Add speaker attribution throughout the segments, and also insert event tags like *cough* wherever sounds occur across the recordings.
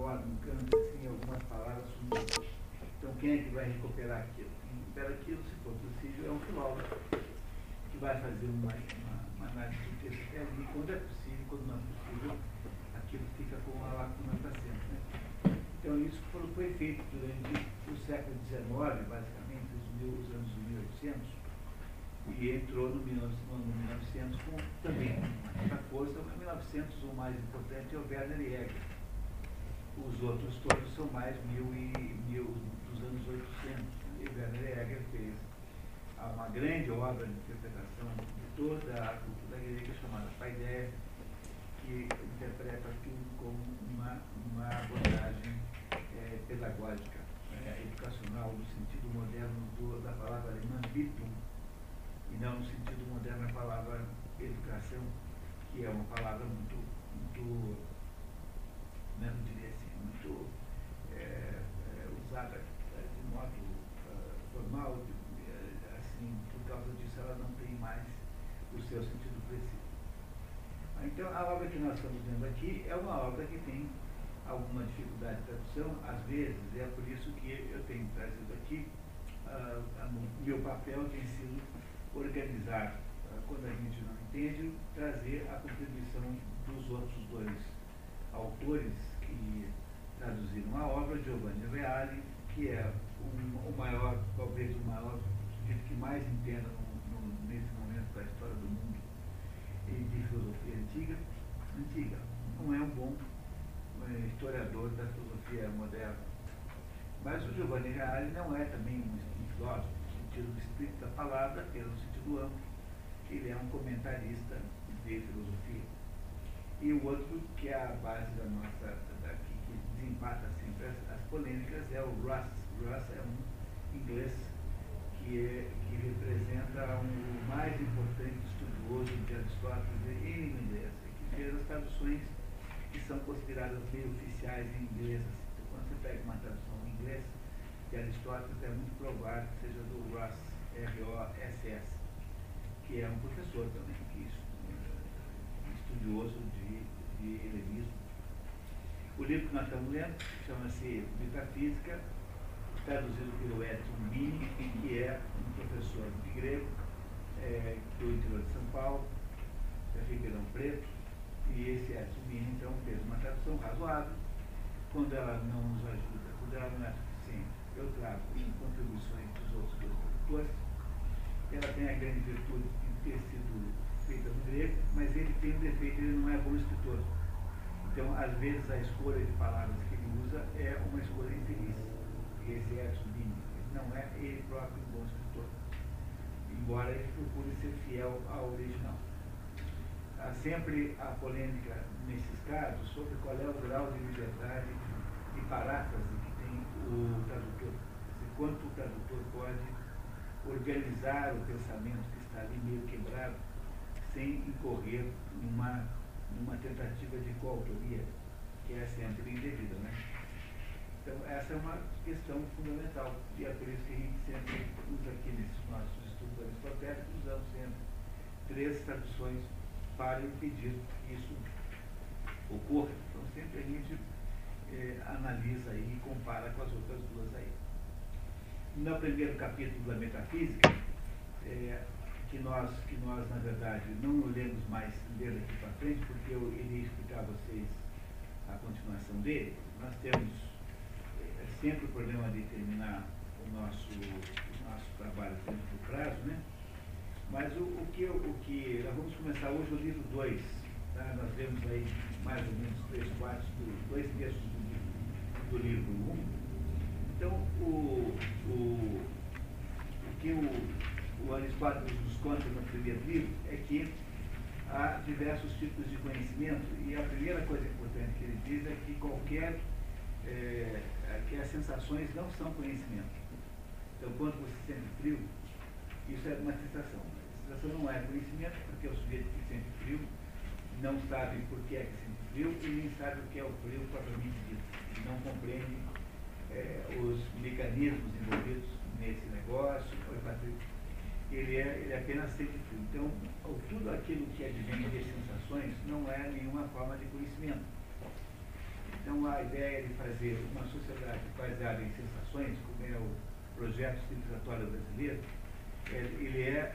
Speaker 1: fora, no canto, assim, algumas palavras sumiram. Então quem é que vai recuperar aquilo? Recupera aquilo, se for possível, é um filósofo que vai fazer uma, uma, uma análise do texto até ali, quando é possível, quando não é possível, aquilo fica com a lacuna para sempre. Né? Então isso foi feito durante o século XIX, basicamente, os, anos 1800, e entrou no 1900 com também uma força. O 1900, o mais importante é o Werner Jäger. Os outros todos são mais mil e mil dos anos 800. E Werner Jäger fez uma grande obra de interpretação de toda a cultura grega chamada Paideia, que interpreta aquilo como uma, uma abordagem é, pedagógica, é, educacional, no sentido moderno do, da palavra alemã Bildung, e não no sentido moderno a palavra educação, que é uma palavra muito, muito né, não diria assim, muito é, é, usada é, de modo uh, formal, de, é, assim, por causa disso ela não tem mais o seu sentido preciso. Então, a obra que nós estamos vendo aqui é uma obra que tem alguma dificuldade de tradução, às vezes, é por isso que eu tenho trazido aqui, uh, meu papel tem sido organizar, ah, quando a gente não entende, trazer a contribuição dos outros dois autores que traduziram a obra, Giovanni Reale, que é um, o maior, talvez o maior sujeito que mais entenda no, no, nesse momento da história do mundo e de filosofia antiga, antiga. Não é um bom é, historiador da filosofia moderna. Mas o Giovanni Reale não é também um filósofo sentido estrito da palavra, pelo sentido amplo. Ele é um comentarista de filosofia. E o outro, que é a base da nossa, daqui, que desempata sempre as, as, polêmicas, é o Russ. Russ é um inglês que, é, que representa um, o mais importante estudioso de Aristóteles em língua as traduções que são consideradas meio oficiais em inglês. Então, quando você pega uma tradução em inglês, de Aristóteles é muito provável que seja do Ross, R-O-S-S, que é um professor também, que é estudioso de, de helenismo. O livro que nós estamos lendo chama-se Metafísica, traduzido pelo Edson Mini, que é um professor de grego é, do interior de São Paulo, da Ribeirão Preto, e esse Mini, então, fez uma tradução razoável, quando ela não nos ajuda, quando ela não é suficiente eu trago contribuições dos outros dois tradutores. Ela tem a grande virtude de ter sido feita no grego, mas ele tem um defeito, ele não é bom escritor. Então, às vezes, a escolha de palavras que ele usa é uma escolha infeliz. Esse é Bini. Não é ele próprio um bom escritor. Embora ele procure ser fiel ao original. Há sempre a polêmica, nesses casos, sobre qual é o grau de liberdade de paráfrase o tradutor, quanto o tradutor pode organizar o pensamento que está ali meio quebrado, sem incorrer numa, numa tentativa de coautoria, que é sempre indevida. Né? Então, essa é uma questão fundamental, e é por isso que a gente sempre usa aqui nesses nossos estudos aristotélicos, usamos sempre três traduções para impedir que isso ocorra. Então, sempre a gente eh, analisa e compara com as outras duas aí. No primeiro capítulo da metafísica, eh, que, nós, que nós, na verdade, não lemos mais ler aqui para frente, porque eu iria explicar a vocês a continuação dele, nós temos eh, sempre o problema de terminar o nosso, o nosso trabalho dentro do prazo, né? Mas o, o, que, o que nós vamos começar hoje o livro 2, tá? nós vemos aí mais ou menos três quartos, do, dois terços do do livro 1. Então, o, o, o que o, o Aristóteles nos conta no primeiro livro é que há diversos tipos de conhecimento e a primeira coisa importante que ele diz é que qualquer é, que as sensações não são conhecimento. Então, quando você sente frio, isso é uma sensação. A sensação não é conhecimento, porque o sujeito que sente frio não sabe por que é que sente frio e nem sabe o que é o frio propriamente dito não compreende é, os mecanismos envolvidos nesse negócio, ele, é, ele apenas sente frio. Então, tudo aquilo que advém de sensações não é nenhuma forma de conhecimento. Então, a ideia de fazer uma sociedade baseada em sensações, como é o projeto civilizatório brasileiro, ele é,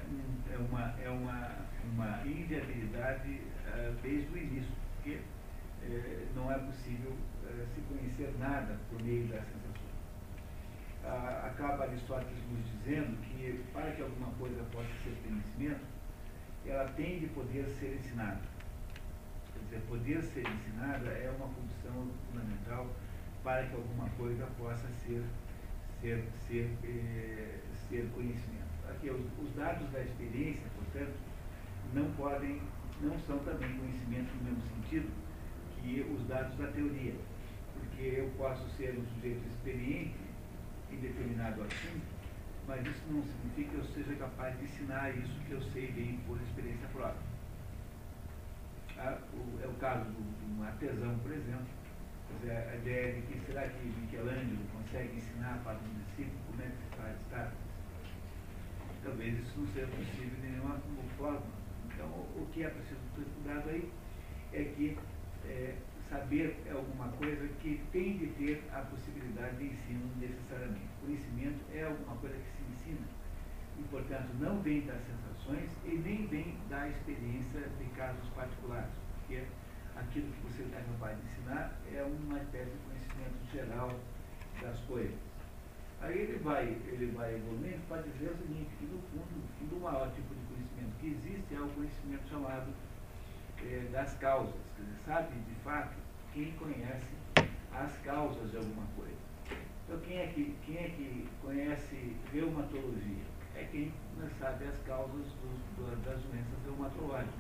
Speaker 1: é, uma, é uma, uma inviabilidade uh, desde o início, porque uh, não é possível uh, se conhecer nada por meio das sensações. Uh, acaba Aristóteles nos dizendo que para que alguma coisa possa ser conhecimento, ela tem de poder ser ensinada. Quer dizer, poder ser ensinada é uma condição fundamental para que alguma coisa possa ser, ser, ser, eh, ser conhecimento. Aqui, os, os dados da experiência, portanto, não podem, não são também conhecimento no mesmo sentido que os dados da teoria. Porque eu posso ser um sujeito experiente em determinado assunto, mas isso não significa que eu seja capaz de ensinar isso que eu sei bem por experiência própria. Ah, é o caso de um artesão, por exemplo. A ideia de que será que Michelangelo consegue ensinar para um discípulo como é que se faz estátua? Talvez isso não seja possível de nenhuma forma. Então, o que é preciso ter cuidado aí é que é, saber é alguma coisa que tem de ter a possibilidade de ensino necessariamente. Conhecimento é alguma coisa que se ensina e, portanto, não vem das sensações e nem vem da experiência de casos particulares, porque aquilo que você está capaz ensinar é uma espécie de conhecimento geral das coisas. Aí ele vai, ele vai evoluindo para dizer o seguinte, que no fundo, no fundo o maior tipo de conhecimento que existe é o conhecimento chamado é, das causas. Quer dizer, sabe de fato quem conhece as causas de alguma coisa. Então quem é que, quem é que conhece reumatologia? É quem sabe as causas dos, das doenças reumatológicas.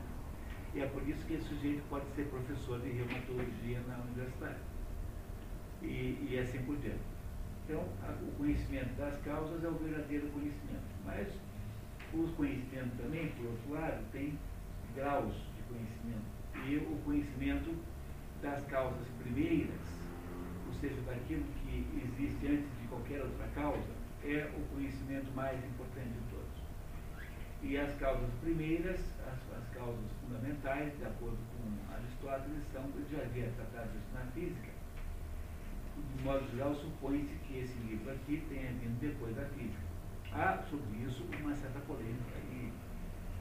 Speaker 1: E é por isso que esse sujeito pode ser professor de reumatologia na universidade. E, e assim por diante. Então, a, o conhecimento das causas é o verdadeiro conhecimento. Mas os conhecimentos também, por outro lado, têm graus de conhecimento. E o conhecimento das causas primeiras, ou seja, daquilo que existe antes de qualquer outra causa, é o conhecimento mais importante de todos. E as causas primeiras, as, as causas fundamentais, de acordo com Aristóteles, são, eu já havia tratado isso na física, de modo geral, supõe-se que esse livro aqui tenha vindo depois da física. Há sobre isso uma certa polêmica aí,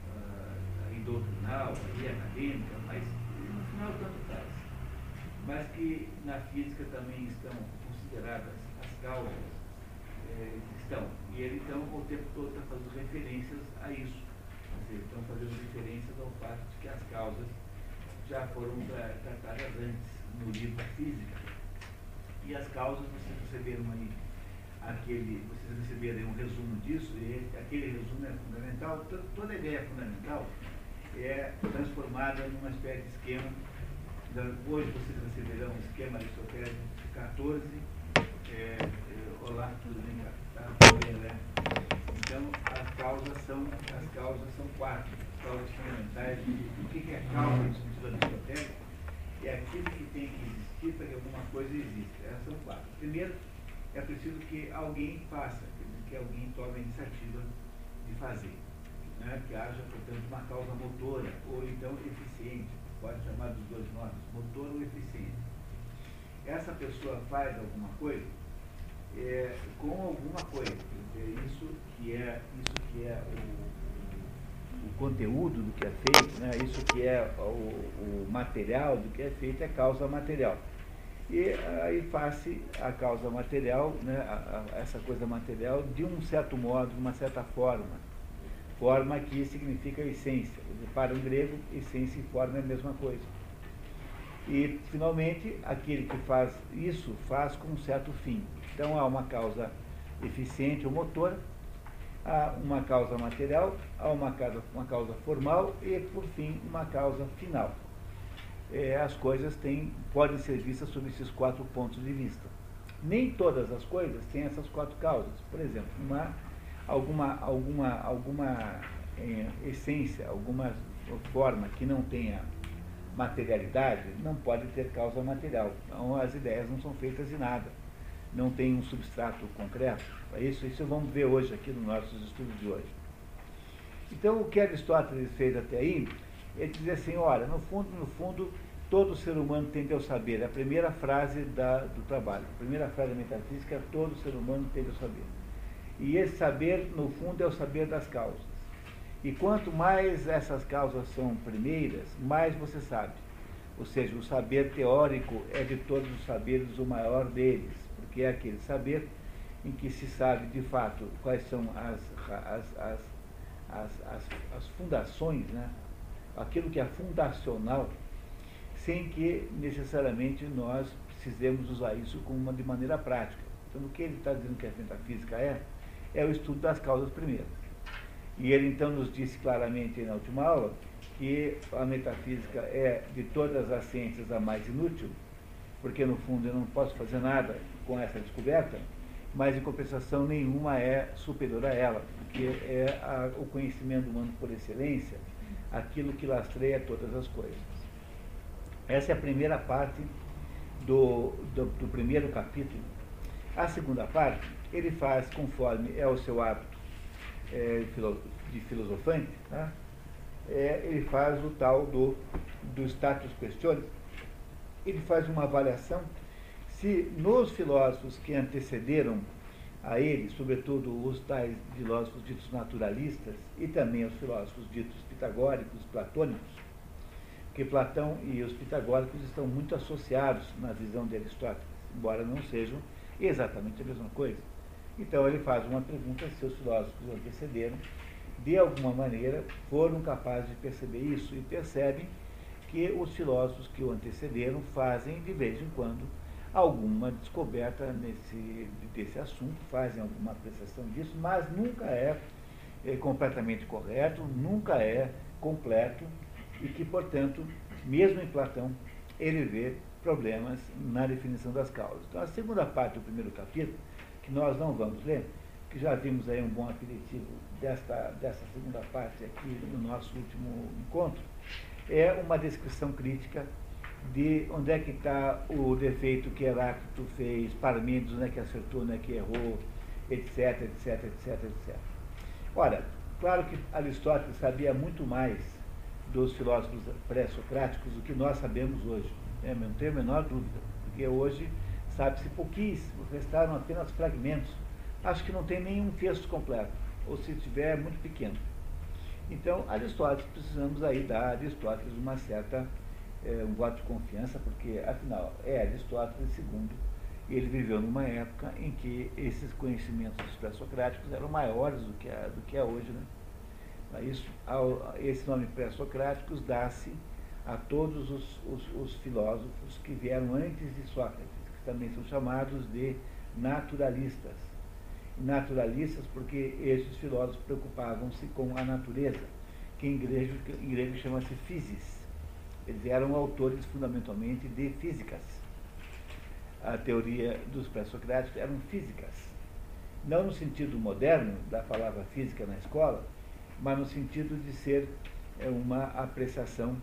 Speaker 1: uh, aí doutrinal, aí acadêmica, mas no final tanto faz. Mas que na física também estão consideradas as causas eh, estão. E ele então o tempo todo está fazendo referências a isso. Dizer, estão fazendo referências ao fato de que as causas já foram tratadas antes no livro Física e as causas, vocês receberam aí aquele, vocês receberam um resumo disso, e aquele resumo é fundamental. Toda ideia fundamental é transformada numa espécie de esquema. Hoje vocês receberão um esquema aristotélico 14. É, é, olá, tudo bem, tá? né? Então, as causas são, as causas são quatro, as causas fundamentais. O que é causa no sentido aristotélico? É aquilo que tem que existir que alguma coisa exista. Essas são quatro. Primeiro, é preciso que alguém faça, que alguém tome a iniciativa de fazer. Né? Que haja, portanto, uma causa motora ou então eficiente. Pode chamar dos dois nomes, motor ou eficiente. Essa pessoa faz alguma coisa é, com alguma coisa. isso que é, isso que é o, o conteúdo do que é feito, né? isso que é o, o material do que é feito é causa material. E aí faz-se a causa material, né, a, a, essa coisa material, de um certo modo, de uma certa forma. Forma que significa essência. Para o grego, essência e forma é a mesma coisa. E, finalmente, aquele que faz isso faz com um certo fim. Então, há uma causa eficiente ou motora, há uma causa material, há uma causa, uma causa formal e, por fim, uma causa final é, as coisas têm, podem ser vistas sob esses quatro pontos de vista. Nem todas as coisas têm essas quatro causas. Por exemplo, uma, alguma, alguma, alguma é, essência, alguma forma que não tenha materialidade, não pode ter causa material. Então, as ideias não são feitas de nada. Não tem um substrato concreto. Isso, isso vamos ver hoje aqui nos nossos estudos de hoje. Então, o que Aristóteles fez até aí ele dizia assim, olha, no fundo, no fundo, todo ser humano tende ao saber. É a primeira frase da, do trabalho. A primeira frase da metafísica é todo ser humano tende ao saber. E esse saber, no fundo, é o saber das causas. E quanto mais essas causas são primeiras, mais você sabe. Ou seja, o saber teórico é de todos os saberes o maior deles, porque é aquele saber em que se sabe de fato quais são as, as, as, as, as, as fundações, né? Aquilo que é fundacional, sem que necessariamente nós precisemos usar isso como uma, de maneira prática. Então, o que ele está dizendo que a metafísica é, é o estudo das causas primeiras. E ele então nos disse claramente na última aula que a metafísica é de todas as ciências a mais inútil, porque no fundo eu não posso fazer nada com essa descoberta, mas em compensação nenhuma é superior a ela, porque é a, o conhecimento humano por excelência, aquilo que lastreia todas as coisas. Essa é a primeira parte do, do, do primeiro capítulo. A segunda parte, ele faz conforme é o seu hábito é, de filosofante, tá? é, ele faz o tal do, do status questiones, ele faz uma avaliação se nos filósofos que antecederam a ele, sobretudo os tais filósofos ditos naturalistas e também os filósofos ditos pitagóricos, platônicos, que Platão e os pitagóricos estão muito associados na visão de Aristóteles, embora não sejam exatamente a mesma coisa. Então ele faz uma pergunta se os filósofos antecederam, de alguma maneira, foram capazes de perceber isso e percebem que os filósofos que o antecederam fazem, de vez em quando, alguma descoberta nesse, desse assunto, fazem alguma apreciação disso, mas nunca é, é completamente correto, nunca é completo e que, portanto, mesmo em Platão, ele vê problemas na definição das causas. Então, a segunda parte do primeiro capítulo, que nós não vamos ler, que já vimos aí um bom aperitivo desta, dessa segunda parte aqui no nosso último encontro, é uma descrição crítica de onde é que está o defeito que Heráclito fez, Parmênides, onde é que acertou, onde é que errou, etc, etc, etc, etc. Ora, claro que Aristóteles sabia muito mais dos filósofos pré-socráticos do que nós sabemos hoje, né? não tenho a menor dúvida, porque hoje sabe-se pouquíssimo, restaram apenas fragmentos. Acho que não tem nenhum texto completo, ou se tiver, é muito pequeno. Então, Aristóteles, precisamos aí dar a Aristóteles uma certa é, um voto de confiança, porque, afinal, é Aristóteles e ele viveu numa época em que esses conhecimentos pré-socráticos eram maiores do que, do que é hoje. Né? Isso, ao, esse nome pré-socráticos dá-se a todos os, os, os filósofos que vieram antes de Sócrates, que também são chamados de naturalistas. Naturalistas porque esses filósofos preocupavam-se com a natureza, que em grego, grego chama-se physis eles eram autores fundamentalmente de físicas. A teoria dos pré-socráticos eram físicas. Não no sentido moderno da palavra física na escola, mas no sentido de ser é, uma apreciação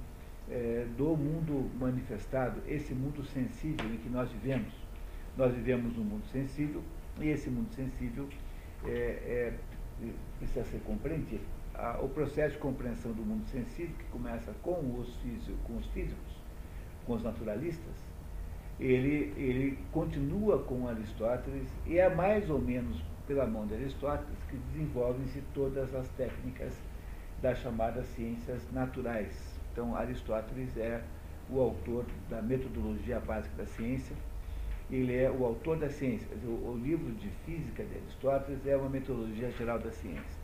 Speaker 1: é, do mundo manifestado, esse mundo sensível em que nós vivemos. Nós vivemos num mundo sensível e esse mundo sensível é, é, precisa ser compreendido o processo de compreensão do mundo sensível, que começa com os, físicos, com os físicos, com os naturalistas, ele, ele continua com Aristóteles e é mais ou menos pela mão de Aristóteles que desenvolvem-se todas as técnicas das chamadas ciências naturais. Então, Aristóteles é o autor da metodologia básica da ciência, ele é o autor da ciência. O, o livro de física de Aristóteles é uma metodologia geral da ciência.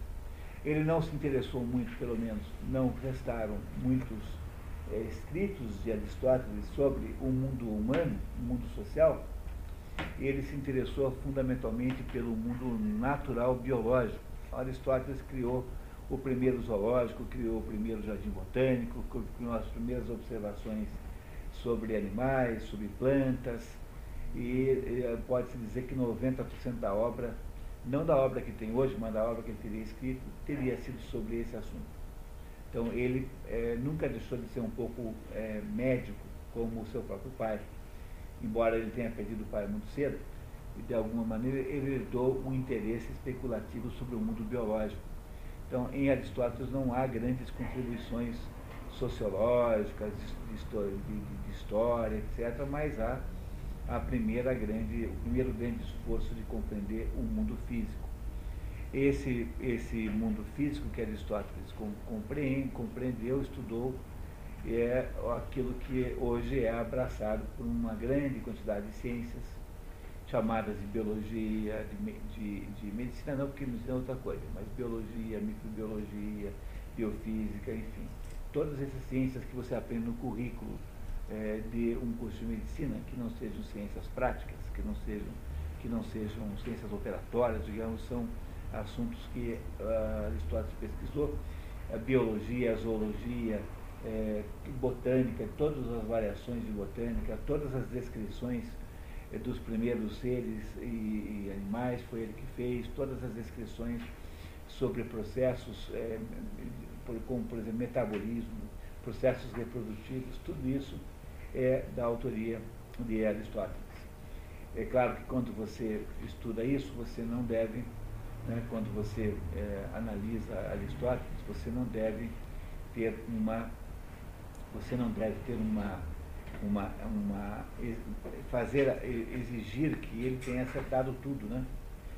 Speaker 1: Ele não se interessou muito, pelo menos não restaram muitos é, escritos de Aristóteles sobre o mundo humano, o mundo social. Ele se interessou fundamentalmente pelo mundo natural biológico. Aristóteles criou o primeiro zoológico, criou o primeiro jardim botânico, criou as primeiras observações sobre animais, sobre plantas, e pode-se dizer que 90% da obra não da obra que tem hoje, mas da obra que ele teria escrito, teria sido sobre esse assunto. Então ele é, nunca deixou de ser um pouco é, médico, como o seu próprio pai, embora ele tenha perdido o pai muito cedo, e de alguma maneira ele herdou um interesse especulativo sobre o mundo biológico. Então, em Aristóteles não há grandes contribuições sociológicas, de história, de, de história, etc., mas há a primeira grande, o primeiro grande esforço de compreender o mundo físico. Esse, esse mundo físico que Aristóteles compreende, compreendeu, estudou, é aquilo que hoje é abraçado por uma grande quantidade de ciências, chamadas de biologia, de, de, de medicina não, porque medicina é outra coisa, mas biologia, microbiologia, biofísica, enfim. Todas essas ciências que você aprende no currículo é, de um curso de medicina, que não sejam ciências práticas, que não sejam, que não sejam ciências operatórias, digamos, são assuntos que uh, Aristóteles pesquisou, a biologia, a zoologia, é, botânica, todas as variações de botânica, todas as descrições é, dos primeiros seres e, e, animais, foi ele que fez, todas as descrições sobre processos, é, como por exemplo metabolismo, processos reprodutivos, tudo isso é da autoria de Aristóteles. É claro que quando você estuda isso, você não deve, né, quando você é, analisa Aristóteles, você não deve ter uma, você não deve ter uma, uma, uma fazer, exigir que ele tenha acertado tudo, né?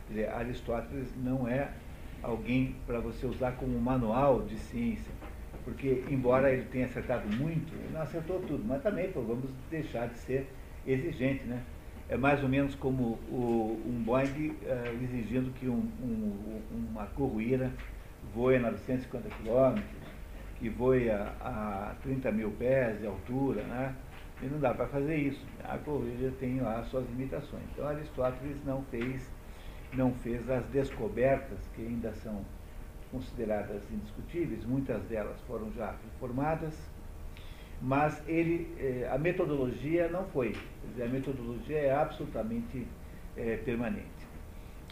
Speaker 1: Dizer, Aristóteles não é alguém para você usar como manual de ciência porque embora ele tenha acertado muito, ele não acertou tudo, mas também pô, vamos deixar de ser exigente, né? É mais ou menos como o, um Boeing uh, exigindo que um, um, uma corruíra voe a 950 quilômetros, que voe a, a 30 mil pés de altura, né? E não dá para fazer isso. A corrida tem lá suas limitações. Então Aristóteles não fez, não fez as descobertas que ainda são consideradas indiscutíveis, muitas delas foram já reformadas, mas ele, eh, a metodologia não foi. A metodologia é absolutamente eh, permanente.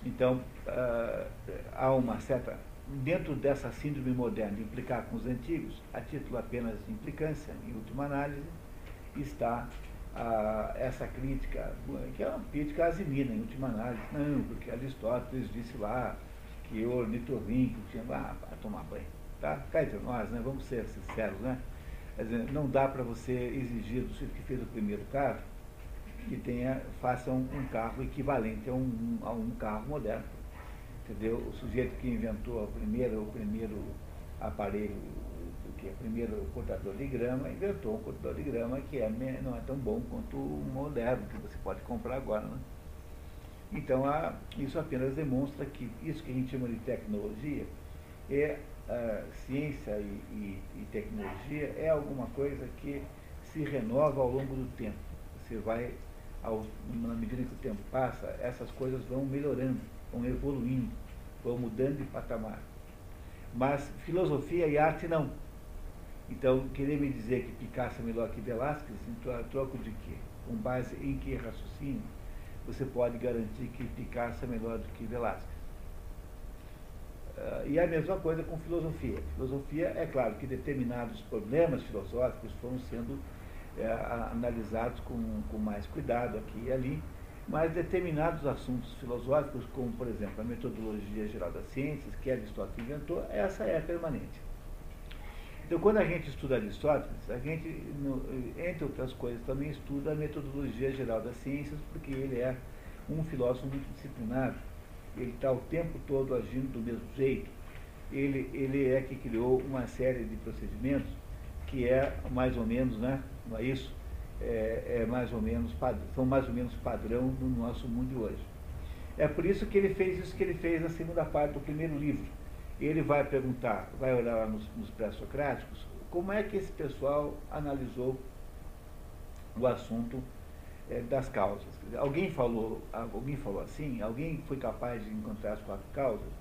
Speaker 1: Então, ah, há uma certa. Dentro dessa síndrome moderna de implicar com os antigos, a título apenas de implicância, em última análise, está ah, essa crítica, que é uma crítica azimina, em última análise. Não, porque Aristóteles disse lá que o ornitorrinco tinha para tomar banho. Tá? Cá entre nós, né? vamos ser sinceros, né? Dizer, não dá para você exigir do sujeito que fez o primeiro carro que tenha, faça um, um carro equivalente a um, a um carro moderno. Entendeu? O sujeito que inventou a primeira, o primeiro aparelho, que é o primeiro cortador de grama, inventou um cortador de grama que é, não é tão bom quanto o moderno que você pode comprar agora. Né? Então, a, isso apenas demonstra que isso que a gente chama de tecnologia é ciência e, e, e, tecnologia é alguma coisa que se renova ao longo do tempo. Você vai, ao, na medida que o tempo passa, essas coisas vão melhorando, vão evoluindo, vão mudando de patamar. Mas filosofia e arte não. Então, querer me dizer que Picasso é melhor que Velázquez, em troco de quê? Com base em que raciocínio? você pode garantir que Picasso é melhor do que Velázquez. Uh, e é a mesma coisa com filosofia. Filosofia, é claro que determinados problemas filosóficos foram sendo é, analisados com, com mais cuidado aqui e ali, mas determinados assuntos filosóficos, como, por exemplo, a metodologia geral das ciências, que Aristóteles inventou, essa é permanente. Então, quando a gente estuda Aristóteles, a gente, entre outras coisas, também estuda a metodologia geral das ciências, porque ele é um filósofo muito disciplinado. Ele está o tempo todo agindo do mesmo jeito. Ele, ele é que criou uma série de procedimentos que é mais ou menos, né? Não é isso? É, é mais ou menos, são mais ou menos padrão no nosso mundo de hoje. É por isso que ele fez isso que ele fez na segunda parte do primeiro livro ele vai perguntar, vai olhar lá nos, nos pré-socráticos, como é que esse pessoal analisou o assunto é, das causas. Alguém falou, alguém falou assim, alguém foi capaz de encontrar as quatro causas,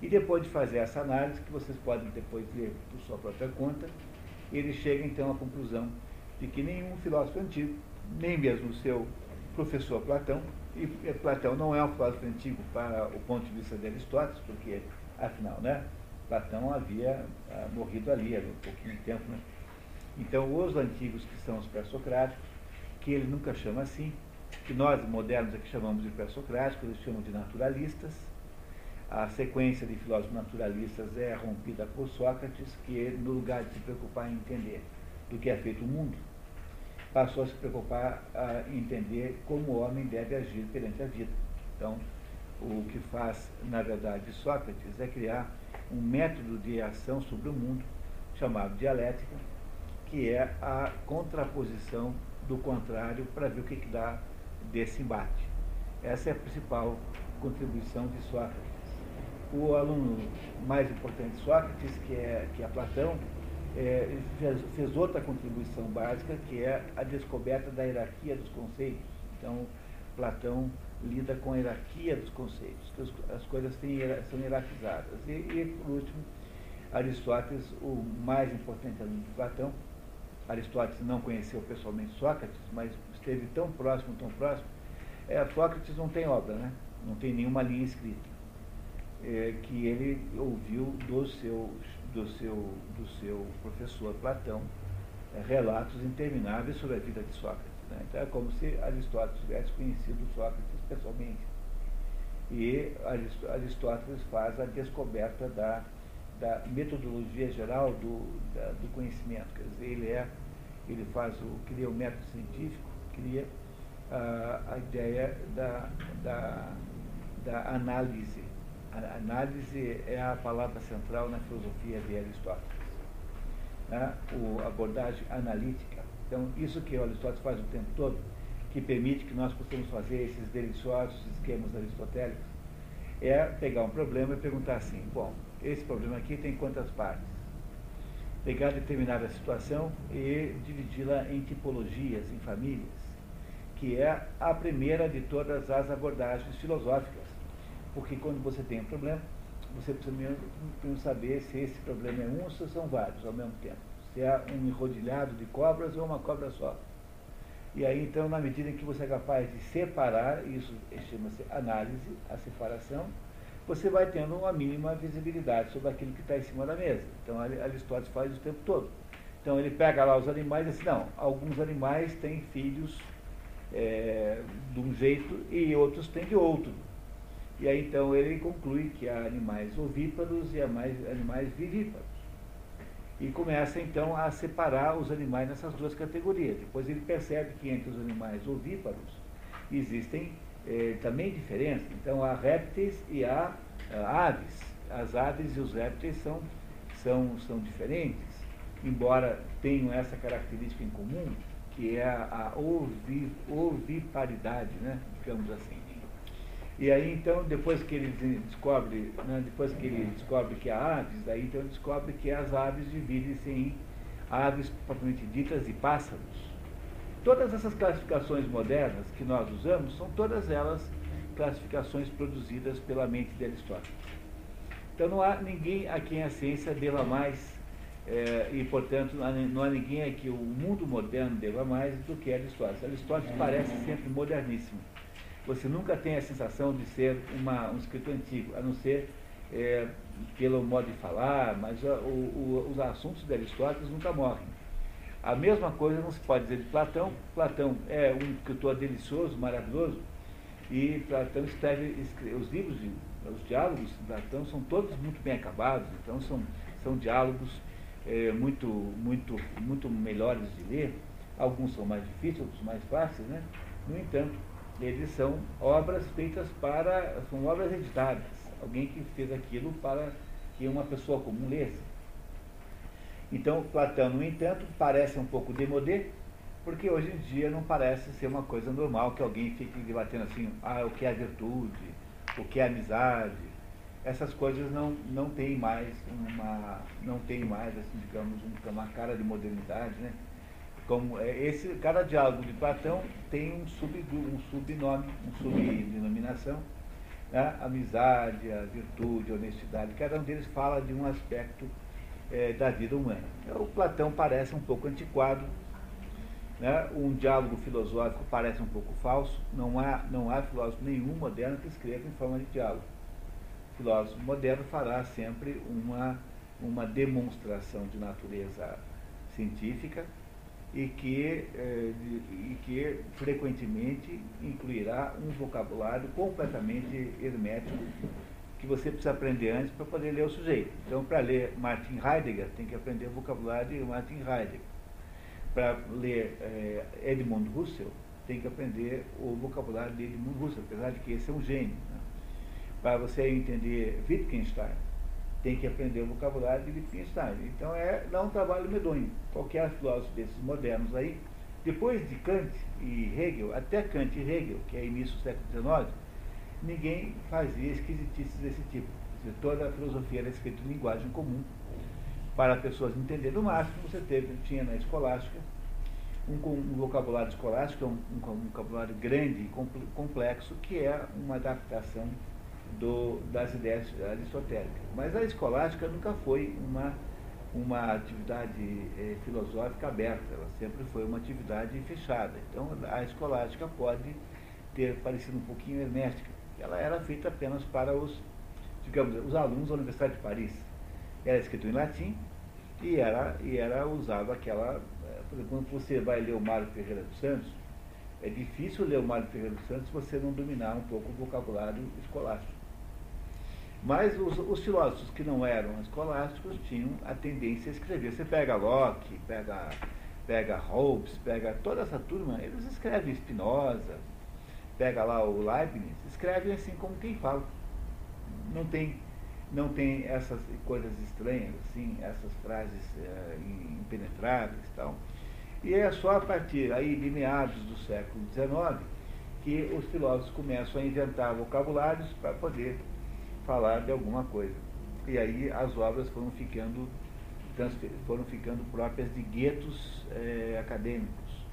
Speaker 1: e depois de fazer essa análise, que vocês podem depois ler por sua própria conta, ele chega então à conclusão de que nenhum filósofo antigo, nem mesmo o seu professor Platão, e Platão não é um filósofo antigo para o ponto de vista de Aristóteles, porque Afinal, né? Platão havia ah, morrido ali há um pouquinho de tempo, né? Então, os antigos que são os pré-socráticos, que ele nunca chama assim, que nós modernos aqui chamamos de pré-socráticos, eles chamam de naturalistas, a sequência de filósofos naturalistas é rompida por Sócrates, que no lugar de se preocupar em entender do que é feito o mundo, passou a se preocupar em entender como o homem deve agir perante a vida. Então, o que faz, na verdade, Sócrates é criar um método de ação sobre o mundo, chamado dialética, que é a contraposição do contrário para ver o que, que dá desse embate. Essa é a principal contribuição de Sócrates. O aluno mais importante de Sócrates, que é, que é Platão, é, fez, fez, outra contribuição básica, que é a descoberta da hierarquia dos conceitos. Então, Platão lida com a hierarquia dos conceitos, que as coisas têm, são hierarquizadas. E, e, por último, Aristóteles, o mais importante aluno de Platão, Aristóteles não conheceu pessoalmente Sócrates, mas esteve tão próximo, tão próximo. É, Sócrates não tem obra, né? não tem nenhuma linha escrita, é, que ele ouviu do seu, do seu, do seu professor Platão é, relatos intermináveis sobre a vida de Sócrates. Né? Então é como se Aristóteles tivesse conhecido Sócrates pessoalmente. E Aristóteles faz a descoberta da, da metodologia geral do, da, do conhecimento. Quer dizer, ele, é, ele faz o, cria o método científico, cria a, a ideia da, da, da análise. A análise é a palavra central na filosofia de Aristóteles. Né? O, abordagem analítica. Então, isso que Aristóteles faz o tempo todo, que permite que nós possamos fazer esses deliciosos esquemas aristotélicos, é pegar um problema e perguntar assim, bom, esse problema aqui tem quantas partes? Pegar determinada situação e dividi-la em tipologias, em famílias, que é a primeira de todas as abordagens filosóficas. Porque quando você tem um problema, você precisa mesmo saber se esse problema é um ou se são vários ao mesmo tempo. Se é um enrodilhado de cobras ou uma cobra só. E aí, então, na medida em que você é capaz de separar, isso chama-se análise, a separação, você vai tendo uma mínima visibilidade sobre aquilo que está em cima da mesa. Então, Aristóteles faz o tempo todo. Então, ele pega lá os animais e diz, não, alguns animais têm filhos é, de um jeito e outros têm de outro. E aí, então, ele conclui que há animais ovíparos e há mais animais vivíparos e começa então a separar os animais nessas duas categorias. Depois ele percebe que entre os animais ovíparos existem eh, também diferenças. Então há répteis e há aves. As aves e os répteis são, são, são diferentes, embora tenham essa característica em comum, que é a, a ovi, oviparidade, né? digamos assim. E aí então, depois que ele descobre, né, depois que ele descobre que há aves, aí então descobre que as aves dividem-se em aves propriamente ditas e pássaros. Todas essas classificações modernas que nós usamos são todas elas classificações produzidas pela mente de Aristóteles. Então não há ninguém a quem a ciência deva mais, é, e portanto não há ninguém que o mundo moderno deva mais do que Aristóteles. Aristóteles parece sempre moderníssimo você nunca tem a sensação de ser uma, um escritor antigo, a não ser é, pelo modo de falar, mas o, o, os assuntos de Aristóteles nunca morrem. A mesma coisa não se pode dizer de Platão. Platão é um escritor delicioso, maravilhoso, e Platão escreve, escreve os livros, os diálogos de Platão são todos muito bem acabados, então são, são diálogos é, muito, muito, muito melhores de ler. Alguns são mais difíceis, outros mais fáceis, né? No entanto, eles são obras feitas para. são obras editadas. Alguém que fez aquilo para que uma pessoa comum lesse. Então, Platão, no entanto, parece um pouco demodé, porque hoje em dia não parece ser uma coisa normal que alguém fique debatendo assim, ah, o que é virtude, o que é amizade. Essas coisas não, não tem mais uma. não tem mais, assim, digamos, uma cara de modernidade, né? como é, esse, cada diálogo de Platão tem um, sub, um subnome, um subdenominação, né? amizade, a virtude, a honestidade, cada um deles fala de um aspecto é, da vida humana. Então, o Platão parece um pouco antiquado, né? um diálogo filosófico parece um pouco falso, não há, não há filósofo nenhum moderno que escreva em forma de diálogo. Filósofo moderno fará sempre uma, uma demonstração de natureza científica, e que, eh, e que frequentemente incluirá um vocabulário completamente hermético que você precisa aprender antes para poder ler o sujeito. Então, para ler Martin Heidegger, tem que aprender o vocabulário de Martin Heidegger. Para ler é, Edmund Husserl, tem que aprender o vocabulário de Edmund Husserl, apesar de que esse é um gênio. Né? Para você entender Wittgenstein, tem que aprender o vocabulário de Wittgenstein. Então é dá um trabalho medonho. Qualquer filósofo desses modernos aí, depois de Kant e Hegel, até Kant e Hegel, que é início do século XIX, ninguém fazia esquisitices desse tipo. Dizer, toda a filosofia era escrita em linguagem comum. Para pessoas entenderem no máximo, você teve, tinha na escolástica um, um vocabulário escolástico, um, um, um vocabulário grande e complexo, que é uma adaptação do, das ideias aristotélicas. Mas a escolástica nunca foi uma, uma atividade eh, filosófica aberta, ela sempre foi uma atividade fechada. Então a escolástica pode ter parecido um pouquinho hermética. Ela era feita apenas para os, digamos, os alunos da Universidade de Paris. Era escrito em latim e era, e era usado aquela. Eh, por exemplo, quando você vai ler o Mário Ferreira dos Santos, é difícil ler o Mário Ferreira dos Santos se você não dominar um pouco o vocabulário escolástico. Mas os, os, filósofos que não eram escolásticos tinham a tendência a escrever. Você pega Locke, pega, pega Hobbes, pega toda essa turma, eles escrevem Spinoza, pega lá o Leibniz, escrevem assim como quem fala. Não tem, não tem essas coisas estranhas, assim, essas frases é, impenetráveis e tal. E é só a partir aí de meados do século XIX que os filósofos começam a inventar vocabulários para poder falar de alguma coisa. E aí as obras foram ficando, foram ficando próprias de guetos é, acadêmicos.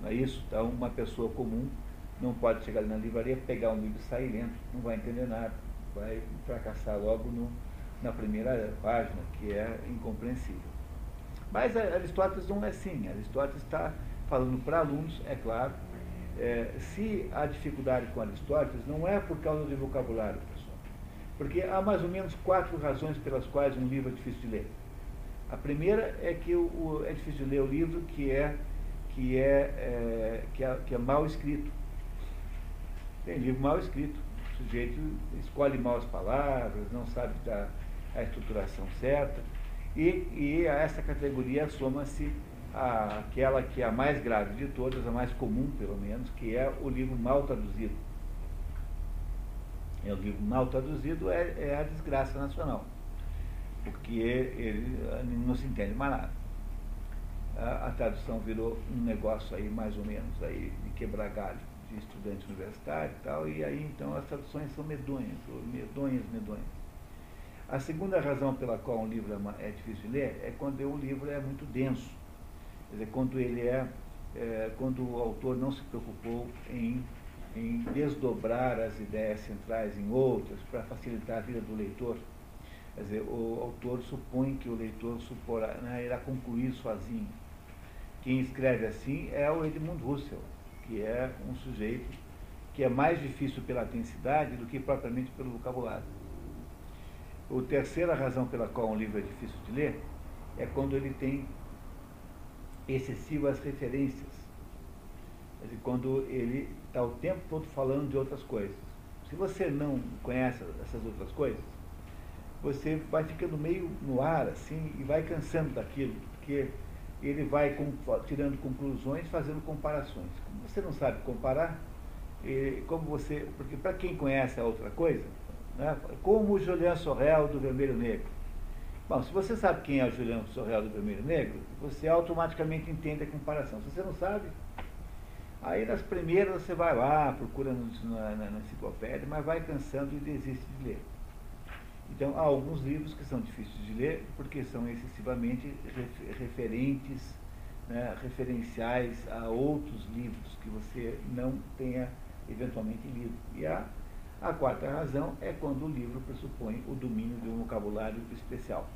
Speaker 1: Não é isso? Então, uma pessoa comum não pode chegar ali na livraria, pegar um livro e sair lendo, não vai entender nada, vai fracassar logo no, na primeira página, que é incompreensível. Mas Aristóteles não é assim, Aristóteles está falando para alunos, é claro, é, se a dificuldade com Aristóteles não é por causa do vocabulário, porque há mais ou menos quatro razões pelas quais um livro é difícil de ler. A primeira é que o, o, é difícil de ler o livro que é, que é, é, que é, que é mal escrito. Tem livro mal escrito. O sujeito escolhe mal as palavras, não sabe dar a estruturação certa. E, e a essa categoria soma-se aquela que é a mais grave de todas, a mais comum pelo menos, que é o livro mal traduzido é o livro mal traduzido, é, é a desgraça nacional, porque ele, ele não se entende mais nada. A, a, tradução virou um negócio aí mais ou menos aí de quebrar galho de estudante universitário e tal, e aí então as traduções são medonhas, medonhas, medonhas. A segunda razão pela qual um livro é, é difícil de ler é quando o livro é muito denso. Quer dizer, quando ele é, é quando o autor não se preocupou em em desdobrar as ideias centrais em outras para facilitar a vida do leitor. Quer dizer, o autor supõe que o leitor suporá, né, irá concluir sozinho. Quem escreve assim é o Edmund Husserl, que é um sujeito que é mais difícil pela densidade do que propriamente pelo vocabulário. A terceira razão pela qual um livro é difícil de ler é quando ele tem excessivas referências. Quer dizer, quando ele está o tempo todo falando de outras coisas. Se você não conhece essas outras coisas, você vai ficando meio no ar assim e vai cansando daquilo, porque ele vai tirando conclusões, fazendo comparações. Como você não sabe comparar, como você, porque para quem conhece a outra coisa, né, como o Julian Sorrel do Vermelho Negro. Bom, se você sabe quem é o Julian Sorrel do Vermelho Negro, você automaticamente entende a comparação. Se você não sabe, Aí nas primeiras você vai lá, procura na, na, na enciclopédia, mas vai cansando e desiste de ler. Então há alguns livros que são difíceis de ler porque são excessivamente referentes, né, referenciais a outros livros que você não tenha eventualmente lido. E a, a quarta razão é quando o livro pressupõe o domínio de um vocabulário especial,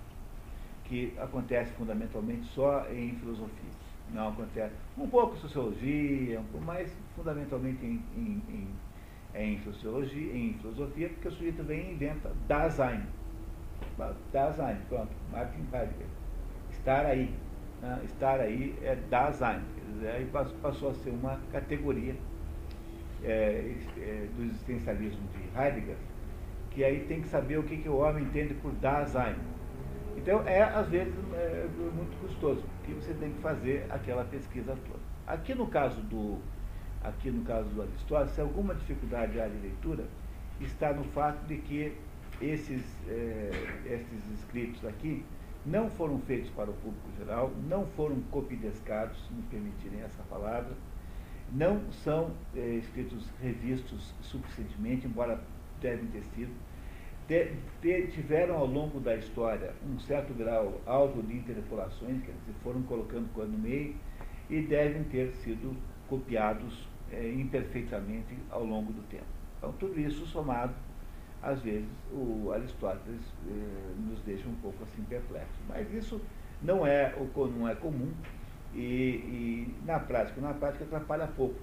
Speaker 1: que acontece fundamentalmente só em filosofia não acontece. Um pouco sociologia, um pouco mais fundamentalmente em, em, em, em, sociologia, em filosofia, porque o sujeito vem e inventa Dasein. Dasein, pronto, Martin Heidegger. Estar aí. Né? Estar aí é Dasein. Aí passou a ser uma categoria é, é, do existencialismo de Heidegger, que aí tem que saber o que, que o homem entende por Dasein. Então é, às vezes, é, muito custoso, você tem que fazer aquela pesquisa toda. Aqui no caso do, aqui no caso do Aristóteles, alguma dificuldade há de leitura, está no fato de que esses, é, esses escritos aqui não foram feitos para o público geral, não foram copidescados, se me permitirem essa palavra, não são é, escritos revistos suficientemente, embora devem ter sido, tiveram ao longo da história um certo grau alto de interpolações, quer dizer, foram colocando no meio, e devem ter sido copiados é, imperfeitamente ao longo do tempo. Então, tudo isso somado, às vezes, o Aristóteles eh, nos deixa um pouco assim perplexos. Mas isso não é, não é comum e, e, na prática, na prática atrapalha pouco.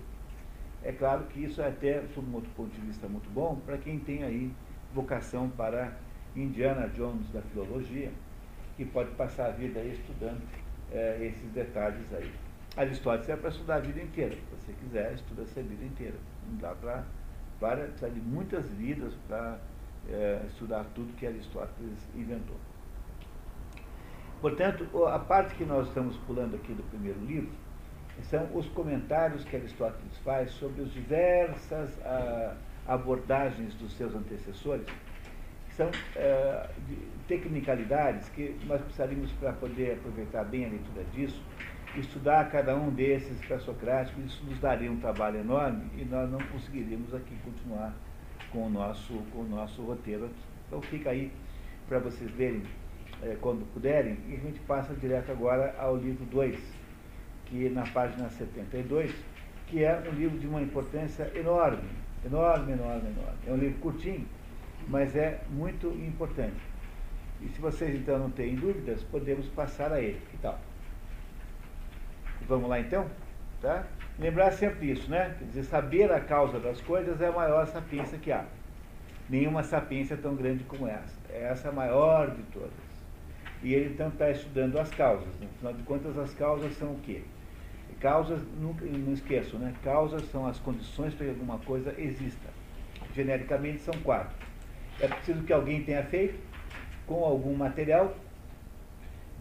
Speaker 1: É claro que isso é até, sob um outro ponto de vista, muito bom para quem tem aí vocação para Indiana Jones da filologia, que pode passar a vida estudando eh, esses detalhes aí. Aristóteles é para estudar a vida inteira. Se você quiser, estuda essa vida inteira. Não dá para várias, precisa de muitas vidas para é, estudar tudo que Aristóteles inventou. Portanto, a parte que nós estamos pulando aqui do primeiro livro são os comentários que Aristóteles faz sobre as diversas a, abordagens dos seus antecessores, que são é, tecnicalidades que nós precisaríamos, para poder aproveitar bem a leitura disso, estudar cada um desses pré-socráticos, isso nos daria um trabalho enorme e nós não conseguiríamos aqui continuar com o nosso, com o nosso roteiro aqui. Então fica aí para vocês verem é, quando puderem, e a gente passa direto agora ao livro 2, que na página 72, que é um livro de uma importância enorme, enorme, enorme, enorme. É um livro curtinho, mas é muito importante. E se vocês então não têm dúvidas, podemos passar a ele. Que tal? Vamos lá então? Tá? Lembrar sempre isso, né? Quer dizer, saber a causa das coisas é a maior sapiência que há. Nenhuma sapiência é tão grande como essa. Essa é a maior de todas. E ele então está estudando as causas. No de contas, as causas são o quê? Causas, nunca, não esqueço, né? Causas são as condições para que alguma coisa exista. Genericamente são quatro. É preciso que alguém tenha feito com algum material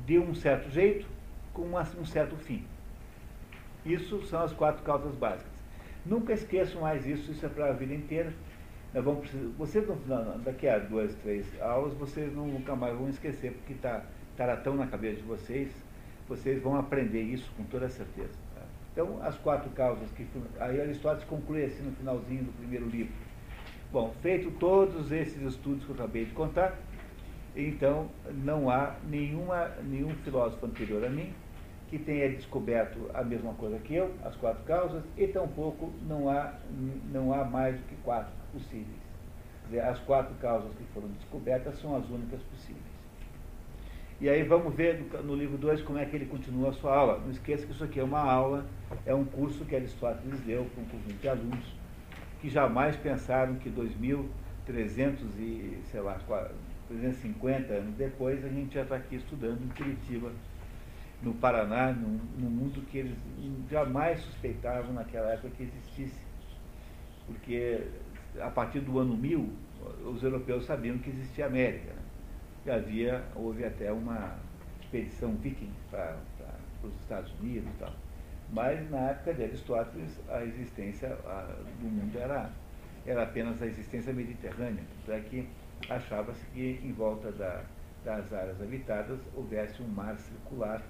Speaker 1: de um certo jeito, com uma, um certo fim. Isso são as quatro causas básicas. Nunca esqueçam mais isso, isso é para a vida inteira. Nós vamos precisar, vocês não, daqui a duas, três aulas, vocês não, nunca mais vão esquecer, porque está tá tão na cabeça de vocês, vocês vão aprender isso com toda certeza. Então, as quatro causas que. Aí Aristóteles conclui assim no finalzinho do primeiro livro. Bom, feito todos esses estudos que eu acabei de contar, então não há nenhuma, nenhum filósofo anterior a mim que tenha descoberto a mesma coisa que eu, as quatro causas, e tampouco não há, não há mais do que quatro possíveis. Dizer, as quatro causas que foram descobertas são as únicas possíveis. E aí vamos ver no livro 2 como é que ele continua a sua aula. Não esqueça que isso aqui é uma aula, é um curso que Aristóteles deu para um conjunto de alunos que jamais pensaram que 2.300 e, sei lá, 350 anos depois a gente já está aqui estudando em Curitiba no Paraná, num, num mundo que eles jamais suspeitavam naquela época que existisse. Porque a partir do ano 1000, os europeus sabiam que existia América. Né? Havia, houve até uma expedição viking para os Estados Unidos e tal. Mas na época de Aristóteles, a existência a, do mundo era, era apenas a existência mediterrânea. Tanto é que achava-se que em volta da, das áreas habitadas houvesse um mar circular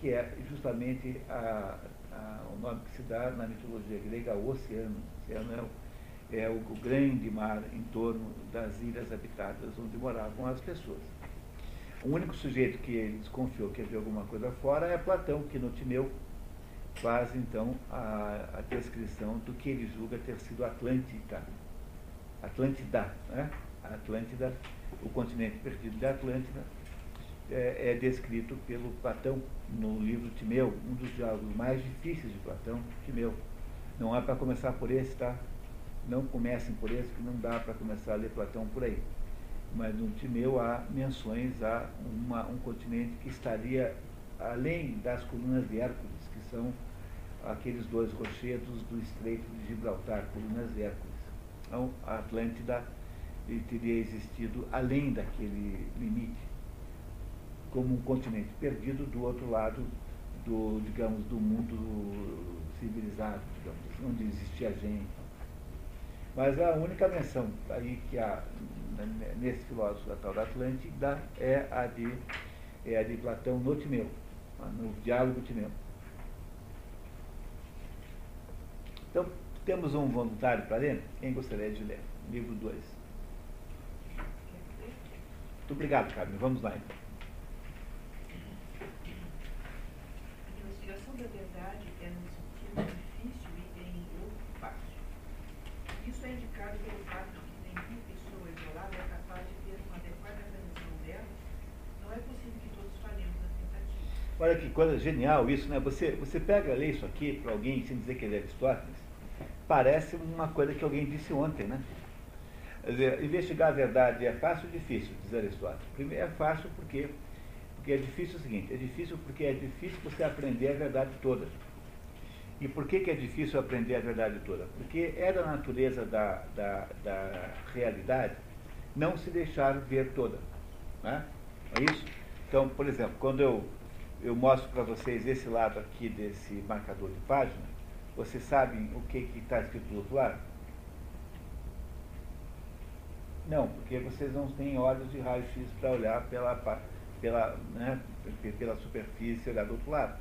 Speaker 1: que é justamente a, a, o nome que se dá na mitologia grega oceano. Oceano é o, é o grande mar em torno das ilhas habitadas onde moravam as pessoas. O único sujeito que ele desconfiou que havia alguma coisa fora é Platão, que no Timeu faz então a, a descrição do que ele julga ter sido Atlântida. Atlântida, né? Atlântida, o continente perdido de Atlântida, é, é, descrito pelo Platão no livro Timeu, um dos diálogos mais difíceis de Platão, Timeu. Não é para começar por esse, tá? Não comecem por esse, que não dá para começar a ler Platão por aí. Mas no Timeu há menções a uma, um continente que estaria além das colunas de Hércules, que são aqueles dois rochedos do Estreito de Gibraltar, colunas de Hércules. Então, a Atlântida teria existido além daquele limite, como um continente perdido do outro lado do, digamos, do mundo civilizado, digamos, onde existia gente. Mas a única menção aí que há nesse filósofo da tal da Atlântida é a de, é a de Platão no Timeu, no diálogo Timeu. Então, temos um voluntário para ler? Quem gostaria de ler? Livro 2. Muito obrigado, Carmen. Vamos lá, então.
Speaker 2: A investigação da verdade é no sentido difícil e em outro fácil. Isso é indicado pelo fato de que nenhuma pessoa isolada é capaz de ter uma adequada realização dela. Não é possível que todos falhemos na tentativa.
Speaker 1: Olha que coisa genial isso, né? Você, você pega, lê isso aqui para alguém sem dizer que ele é Aristóteles, parece uma coisa que alguém disse ontem, né? Quer dizer, investigar a verdade é fácil ou difícil, diz Aristóteles. Primeiro, é fácil porque, porque é difícil o seguinte, é difícil porque é difícil você aprender a verdade toda. E por que, que é difícil aprender a verdade toda? Porque é da natureza da, da, da realidade não se deixar ver toda. Né? É isso? Então, por exemplo, quando eu, eu mostro para vocês esse lado aqui desse marcador de página, vocês sabem o que está escrito do outro lado? Não, porque vocês não têm olhos de raio-x para olhar pela, pela, né, pela superfície, olhar do outro lado.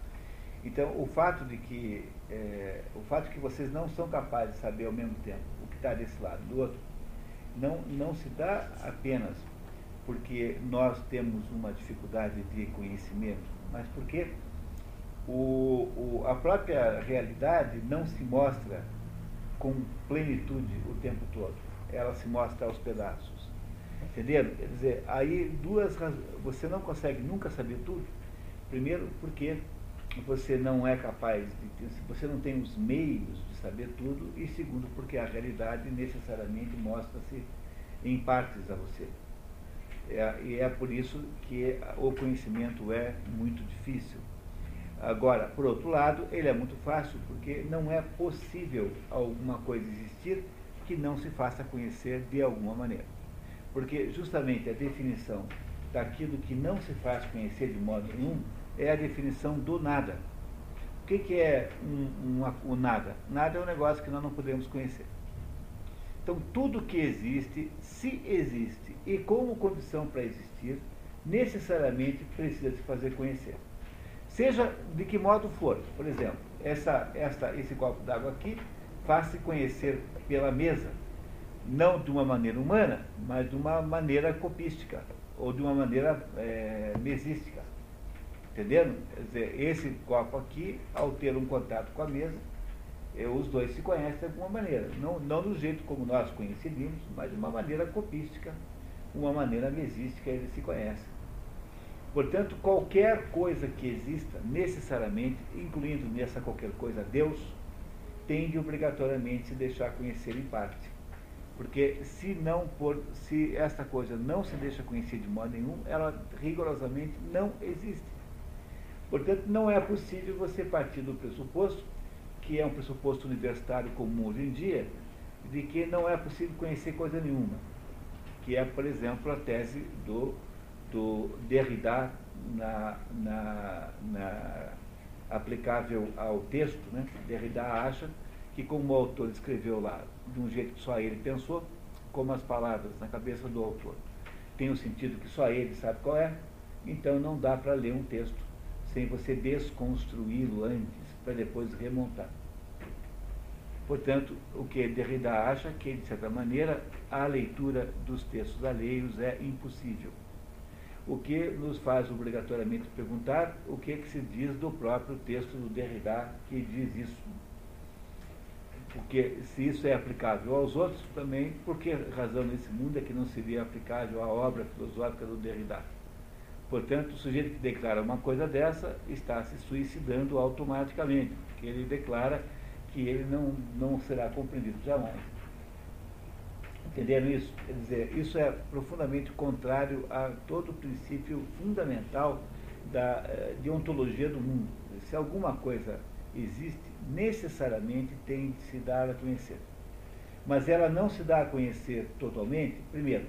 Speaker 1: Então, o fato de que é, o fato de que vocês não são capazes de saber ao mesmo tempo o que está desse lado do outro, não, não se dá apenas porque nós temos uma dificuldade de conhecimento, mas porque o, o, a própria realidade não se mostra com plenitude o tempo todo. Ela se mostra aos pedaços. Entenderam? Quer dizer, aí duas razões. Você não consegue nunca saber tudo. Primeiro, porque você não é capaz de. Você não tem os meios de saber tudo. E segundo, porque a realidade necessariamente mostra-se em partes a você. É, e é por isso que o conhecimento é muito difícil. Agora, por outro lado, ele é muito fácil porque não é possível alguma coisa existir que não se faça conhecer de alguma maneira. Porque justamente a definição daquilo que não se faz conhecer de modo nenhum é a definição do nada. O que, que é um, um, o nada? Nada é um negócio que nós não podemos conhecer. Então, tudo que existe, se existe e como condição para existir, necessariamente precisa se fazer conhecer. Seja de que modo for, por exemplo, essa, essa, esse copo d'água aqui faz-se conhecer pela mesa, não de uma maneira humana, mas de uma maneira copística, ou de uma maneira é, mesística. Entendendo? Quer dizer, esse copo aqui, ao ter um contato com a mesa, eh, os dois se conhecem de alguma maneira. Não, não do jeito como nós conhecemos, mas de uma maneira copística, uma maneira mesística eles se conhecem. Portanto, qualquer coisa que exista, necessariamente, incluindo nessa qualquer coisa Deus, tem de obrigatoriamente se deixar conhecer em parte. Porque se não por, se esta coisa não se deixa conhecer de modo nenhum, ela rigorosamente não existe. Portanto, não é possível você partir do pressuposto, que é um pressuposto universitário comum hoje em dia, de que não é possível conhecer coisa nenhuma. Que é, por exemplo, a tese do do Derrida na, na, na, aplicável ao texto, né? Derrida acha que como o autor escreveu lá de um jeito que só ele pensou, como as palavras na cabeça do autor tem o um sentido que só ele sabe qual é, então não dá para ler um texto sem você desconstruí-lo antes, para depois remontar. Portanto, o que Derrida acha que, de certa maneira, a leitura dos textos alheios é impossível o que nos faz obrigatoriamente perguntar o que, é que se diz do próprio texto do Derrida que diz isso. Porque se isso é aplicável aos outros, também, por que razão nesse mundo é que não seria aplicável à obra filosófica do Derrida? Portanto, o sujeito que declara uma coisa dessa está se suicidando automaticamente, porque ele declara que ele não, não será compreendido jamais. Entenderam isso? Quer dizer, isso é profundamente contrário a todo o princípio fundamental da, eh, de ontologia do mundo. Se alguma coisa existe, necessariamente tem de se dar a conhecer. Mas ela não se dá a conhecer totalmente, primeiro,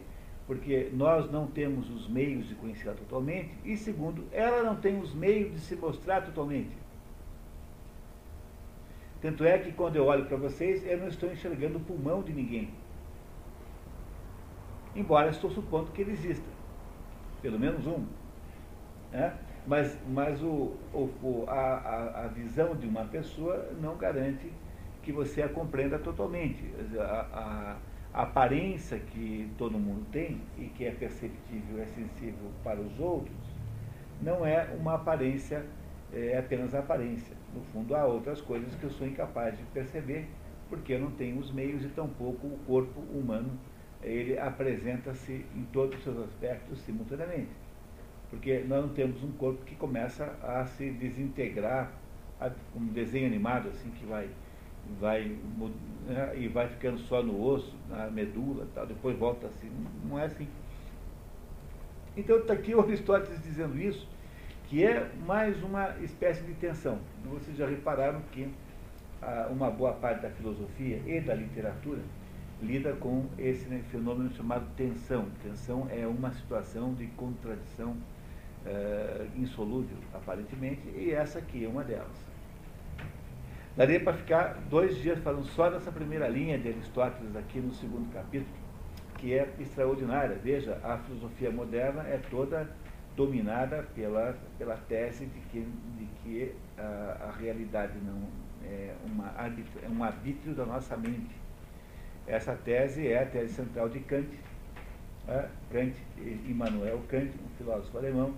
Speaker 1: porque nós não temos os meios de conhecê-la totalmente, e segundo, ela não tem os meios de se mostrar totalmente. Tanto é que quando eu olho para vocês, eu não estou enxergando o pulmão de ninguém. Embora estou supondo que ele exista. Pelo menos um. Né? Mas, mas o, o, a, a, visão de uma pessoa não garante que você a compreenda totalmente. A, a, aparência que todo mundo tem e que é perceptível, é sensível para os outros, não é uma aparência, é apenas aparência. No fundo, há outras coisas que eu sou incapaz de perceber, porque eu não tenho os meios e tampouco o corpo humano, ele apresenta-se em todos os seus aspectos simultaneamente porque nós não temos um corpo que começa a se desintegrar, um desenho animado assim que vai, vai né, e vai ficando só no osso, na medula, tal, depois volta assim, não é assim. Então está aqui o Aristóteles dizendo isso, que é mais uma espécie de tensão. Vocês já repararam que ah, uma boa parte da filosofia e da literatura lida com esse né, fenômeno chamado tensão. Tensão é uma situação de contradição é, insolúvel, aparentemente, e essa aqui é uma delas. Daria para ficar dois dias falando só dessa primeira linha de Aristóteles aqui no segundo capítulo, que é extraordinária. Veja, a filosofia moderna é toda dominada pela, pela tese de que, de que a, a realidade não é, uma, é um arbítrio da nossa mente. Essa tese é a tese central de Kant, é, Kant, Immanuel Kant, um filósofo alemão,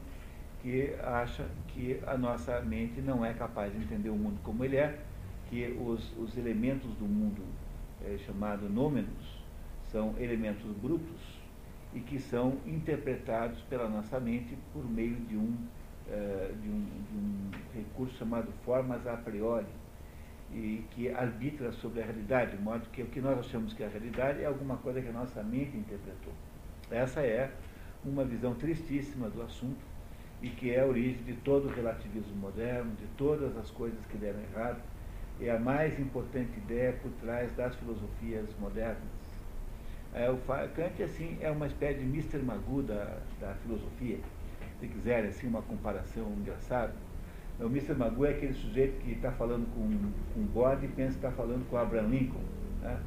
Speaker 1: que acha que a nossa mente não é capaz de entender o mundo como ele é, que os, os elementos do mundo é, chamado nômenos são elementos brutos e que são interpretados pela nossa mente por meio de um, é, de um, de um recurso chamado formas a priori e que arbitra sobre a realidade, de modo que o que nós achamos que é a realidade é alguma coisa que a nossa mente interpretou. Essa é uma visão tristíssima do assunto e que é a origem de todo o relativismo moderno, de todas as coisas que deram errado, é a mais importante ideia por trás das filosofias modernas. É, o Kant assim, é uma espécie de Mr. Magoo da, da filosofia, se quiserem assim, uma comparação engraçada. O Mr. Magoo é aquele sujeito que está falando com, com bode e pensa que está falando com Abraham Lincoln. Né?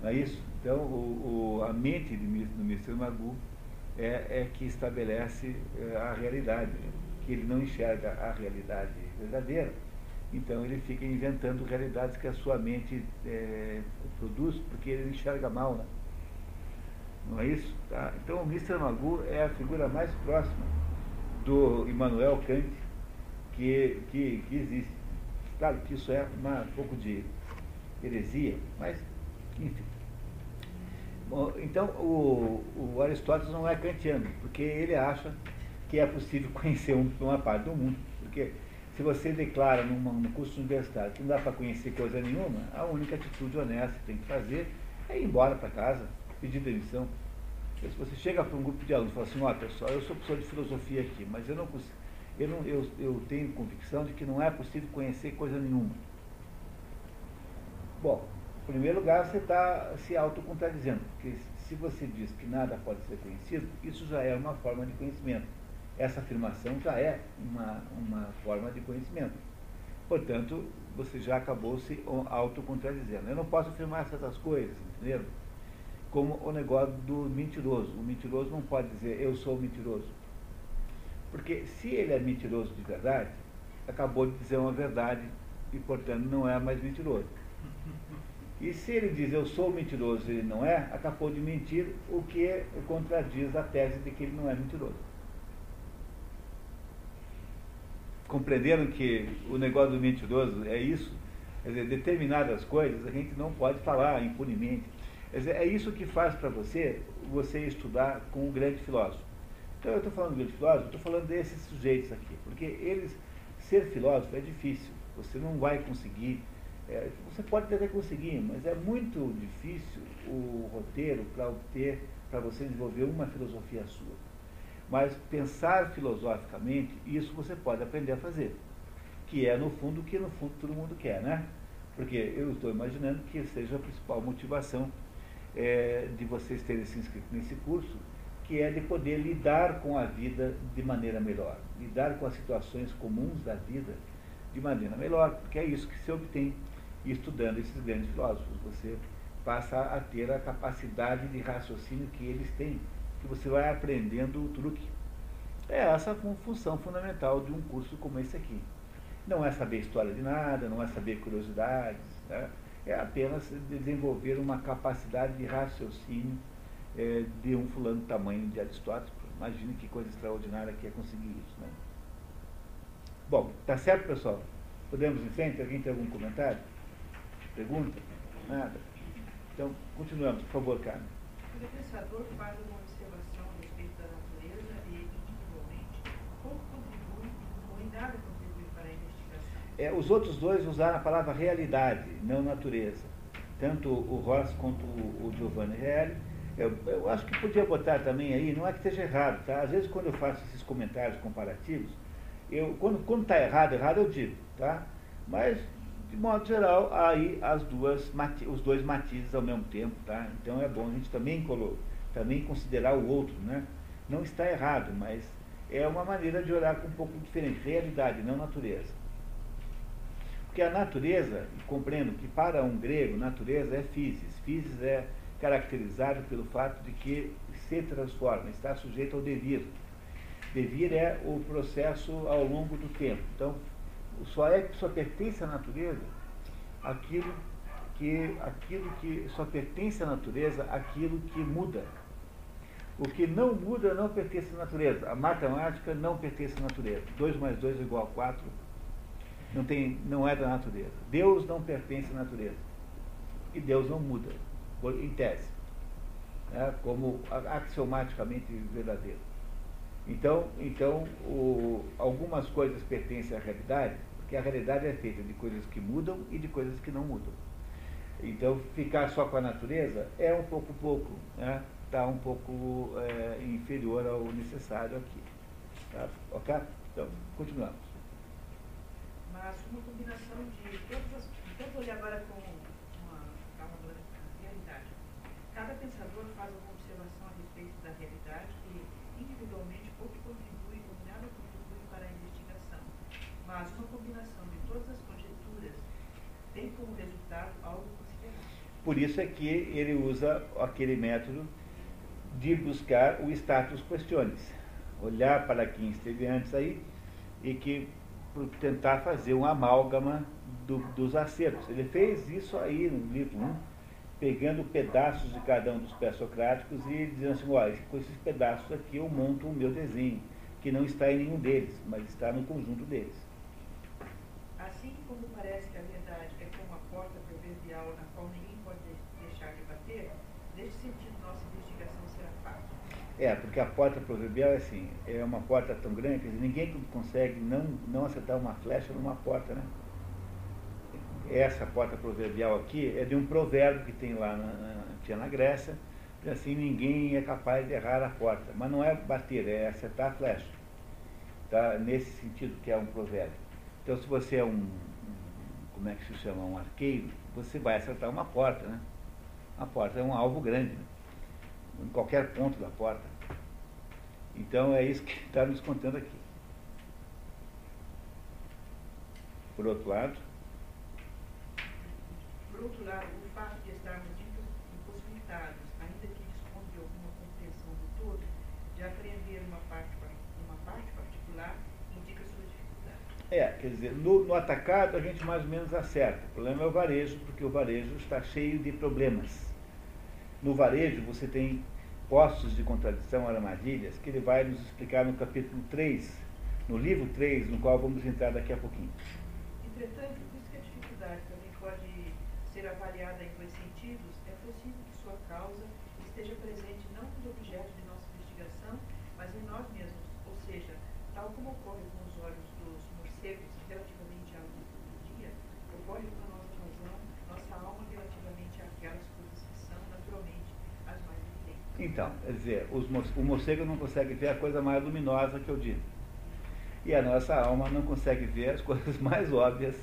Speaker 1: Não é isso? Então, o, o, a mente do Mr. Magoo é, é que estabelece é, a realidade, que ele não enxerga a realidade verdadeira. Então ele fica inventando realidades que a sua mente é, produz, porque ele enxerga mal, né? Não é isso? Tá? Então o Mr. Magoo é a figura mais próxima do Immanuel Kant que, que, que existe. Claro que isso é uma, um pouco de heresia, mas enfim. Então, o, o, Aristóteles não é kantiano, porque ele acha que é possível *laughs* conhecer uma parte do mundo. Porque se você declara num curso universitário que não dá para conhecer coisa nenhuma, a única atitude honesta que tem que fazer é ir embora para casa, pedir demissão. Se você chega para um grupo de alunos e fala assim, ó oh, pessoal, eu sou professor de filosofia aqui, mas eu não eu, não, eu, eu tenho convicção de que não é possível conhecer coisa nenhuma. Bom, em primeiro lugar, você está se autocontradizendo, porque se você diz que nada pode ser conhecido, isso já é uma forma de conhecimento. Essa afirmação já é uma, uma forma de conhecimento. Portanto, você já acabou se autocontradizendo. Eu não posso afirmar certas coisas, entendeu? Como o negócio do mentiroso. O mentiroso não pode dizer eu sou mentiroso. Porque se ele é mentiroso de verdade, acabou de dizer uma verdade e, portanto, não é mais mentiroso. E se ele diz eu sou mentiroso e ele não é, acabou de mentir, o que contradiz a tese de que ele não é mentiroso. Compreenderam que o negócio do mentiroso é isso? Quer dizer, determinadas coisas a gente não pode falar impunemente. É isso que faz para você você estudar com um grande filósofo. Então eu estou falando de grande filósofo, estou falando desses sujeitos aqui, porque eles, ser filósofo é difícil. Você não vai conseguir é, você pode até conseguir, mas é muito difícil o roteiro para obter, para você desenvolver uma filosofia sua. Mas pensar filosoficamente, isso você pode aprender a fazer. Que é, no fundo, o que no fundo todo mundo quer, né? Porque eu estou imaginando que seja a principal motivação é, de vocês terem se inscrito nesse curso, que é de poder lidar com a vida de maneira melhor, lidar com as situações comuns da vida de maneira melhor, porque é isso que se obtém estudando esses grandes filósofos. Você passa a ter a capacidade de raciocínio que eles têm, que você vai aprendendo o truque. É essa a função fundamental de um curso como esse aqui. Não é saber história de nada, não é saber curiosidades, né? É apenas desenvolver uma capacidade de raciocínio é, de um fulano tamanho de Aristóteles. Imagine que coisa extraordinária que é conseguir isso. Né? Bom, tá certo, pessoal? Podemos em frente? Alguém tem algum comentário? Pergunta? Nada? Então, continuamos, por favor, Carmen.
Speaker 2: O pensador faz uma observação a respeito da natureza e, individualmente, pouco contribui ou em nada contribui para a investigação.
Speaker 1: É, os outros dois usaram a palavra realidade, não natureza. Tanto o Ross quanto o, o Giovanni Reale. Eu, eu acho que podia botar também aí, não é que esteja errado, tá? Às vezes quando eu faço esses comentários comparativos, eu, quando está errado, errado eu digo, tá? Mas de modo geral, aí as duas, os dois matizes ao mesmo tempo, tá? Então é bom a gente também, também considerar o outro, né? Não está errado, mas é uma maneira de olhar um pouco diferente, realidade, não natureza. Porque a natureza, compreendo que para um grego, natureza é physis. Physis é caracterizado pelo fato de que se transforma, está sujeito ao devir. Devir é o processo ao longo do tempo. Então, só é só pertence à natureza aquilo que aquilo que só pertence à natureza aquilo que muda. O que não muda não pertence à natureza. A matemática não pertence à natureza. 2 mais 2 é igual a 4. Não, tem, não é da natureza. Deus não pertence à natureza. E Deus não muda, em tese. Né, como axiomaticamente verdadeiro. Então, então o, algumas coisas pertencem à realidade, que a realidade é feita de coisas que mudam e de coisas que não mudam. Então, ficar só com a natureza é um pouco pouco, está né? Tá um pouco é, inferior ao necessário aqui. Tá? Ok? Então, continuamos.
Speaker 2: Mas uma combinação de todas as. Vamos olhar agora com uma calma da realidade. Cada pensador faz uma observação a respeito da realidade e, individualmente, pouco contribui ou nada contribui para a investigação. Mas uma combinação de todas as conjecturas tem como resultado algo considerável.
Speaker 1: Por isso é que ele usa aquele método de buscar o status questiones. Olhar para quem esteve antes aí e que tentar fazer um amálgama do, dos acertos. Ele fez isso aí no livro 1, pegando pedaços de cada um dos pré-socráticos e dizendo assim, olha, com esses pedaços aqui eu monto o meu desenho, que não está em nenhum deles, mas está no conjunto deles.
Speaker 2: Assim como parece que a verdade é como a porta proverbial na qual ninguém pode deixar de bater, nesse sentido nossa investigação será fácil.
Speaker 1: É, porque a porta proverbial é assim, é uma porta tão grande que ninguém consegue não, não acertar uma flecha numa porta, né? Essa porta proverbial aqui é de um provérbio que tem lá na, tinha na Grécia, assim ninguém é capaz de errar a porta. Mas não é bater, é acertar a flecha. Tá? Nesse sentido que é um provérbio. Então se você é um, como é que se chama, um arqueiro, você vai acertar uma porta, né? A porta é um alvo grande, né? em qualquer ponto da porta. Então é isso que está nos contando aqui. Por outro lado.
Speaker 2: Por outro lado, o fato de estarmos impossibilitados, ainda que dispondo de alguma compreensão do todo, de apreender uma parte, uma parte particular, indica sua dificuldade.
Speaker 1: É, quer dizer, no, no atacado a gente mais ou menos acerta. O problema é o varejo, porque o varejo está cheio de problemas. No varejo você tem postos de contradição, armadilhas, que ele vai nos explicar no capítulo 3, no livro 3, no qual vamos entrar daqui a pouquinho.
Speaker 2: Entretanto, visto que a dificuldade também pode ser avaliada em dois sentidos, é possível que sua causa esteja presente não nos objetos de nossa investigação, mas em nós mesmos, ou seja, tal como ocorre com os olhos dos morcegos relativamente à luz do dia, ocorre com a nossa razão, nossa alma relativamente àquelas coisas que são naturalmente as mais evidentes.
Speaker 1: Então, o morcego não consegue ver a coisa mais luminosa que eu digo. E a nossa alma não consegue ver as *laughs* coisas mais óbvias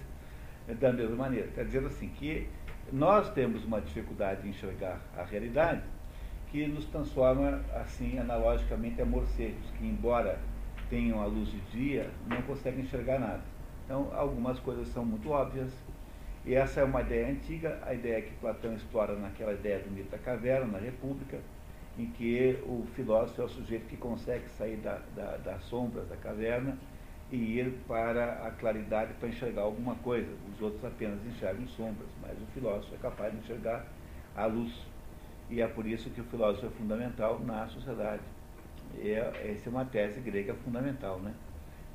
Speaker 1: da mesma maneira. Quer dizer assim, que nós temos uma dificuldade em enxergar a realidade que nos transforma, assim, analogicamente a morcegos, que embora tenham a luz de dia, não conseguem enxergar nada. Então, algumas coisas são muito óbvias, e essa é uma ideia antiga, a ideia que Platão explora naquela ideia do mito da caverna, na República, em que o filósofo é o sujeito que consegue sair da, da, das sombras da caverna e ir para a claridade para enxergar alguma coisa. Os outros apenas enxergam sombras, mas o filósofo é capaz de enxergar a luz. E é por isso que o filósofo é fundamental na sociedade. É, essa é uma tese grega fundamental, né?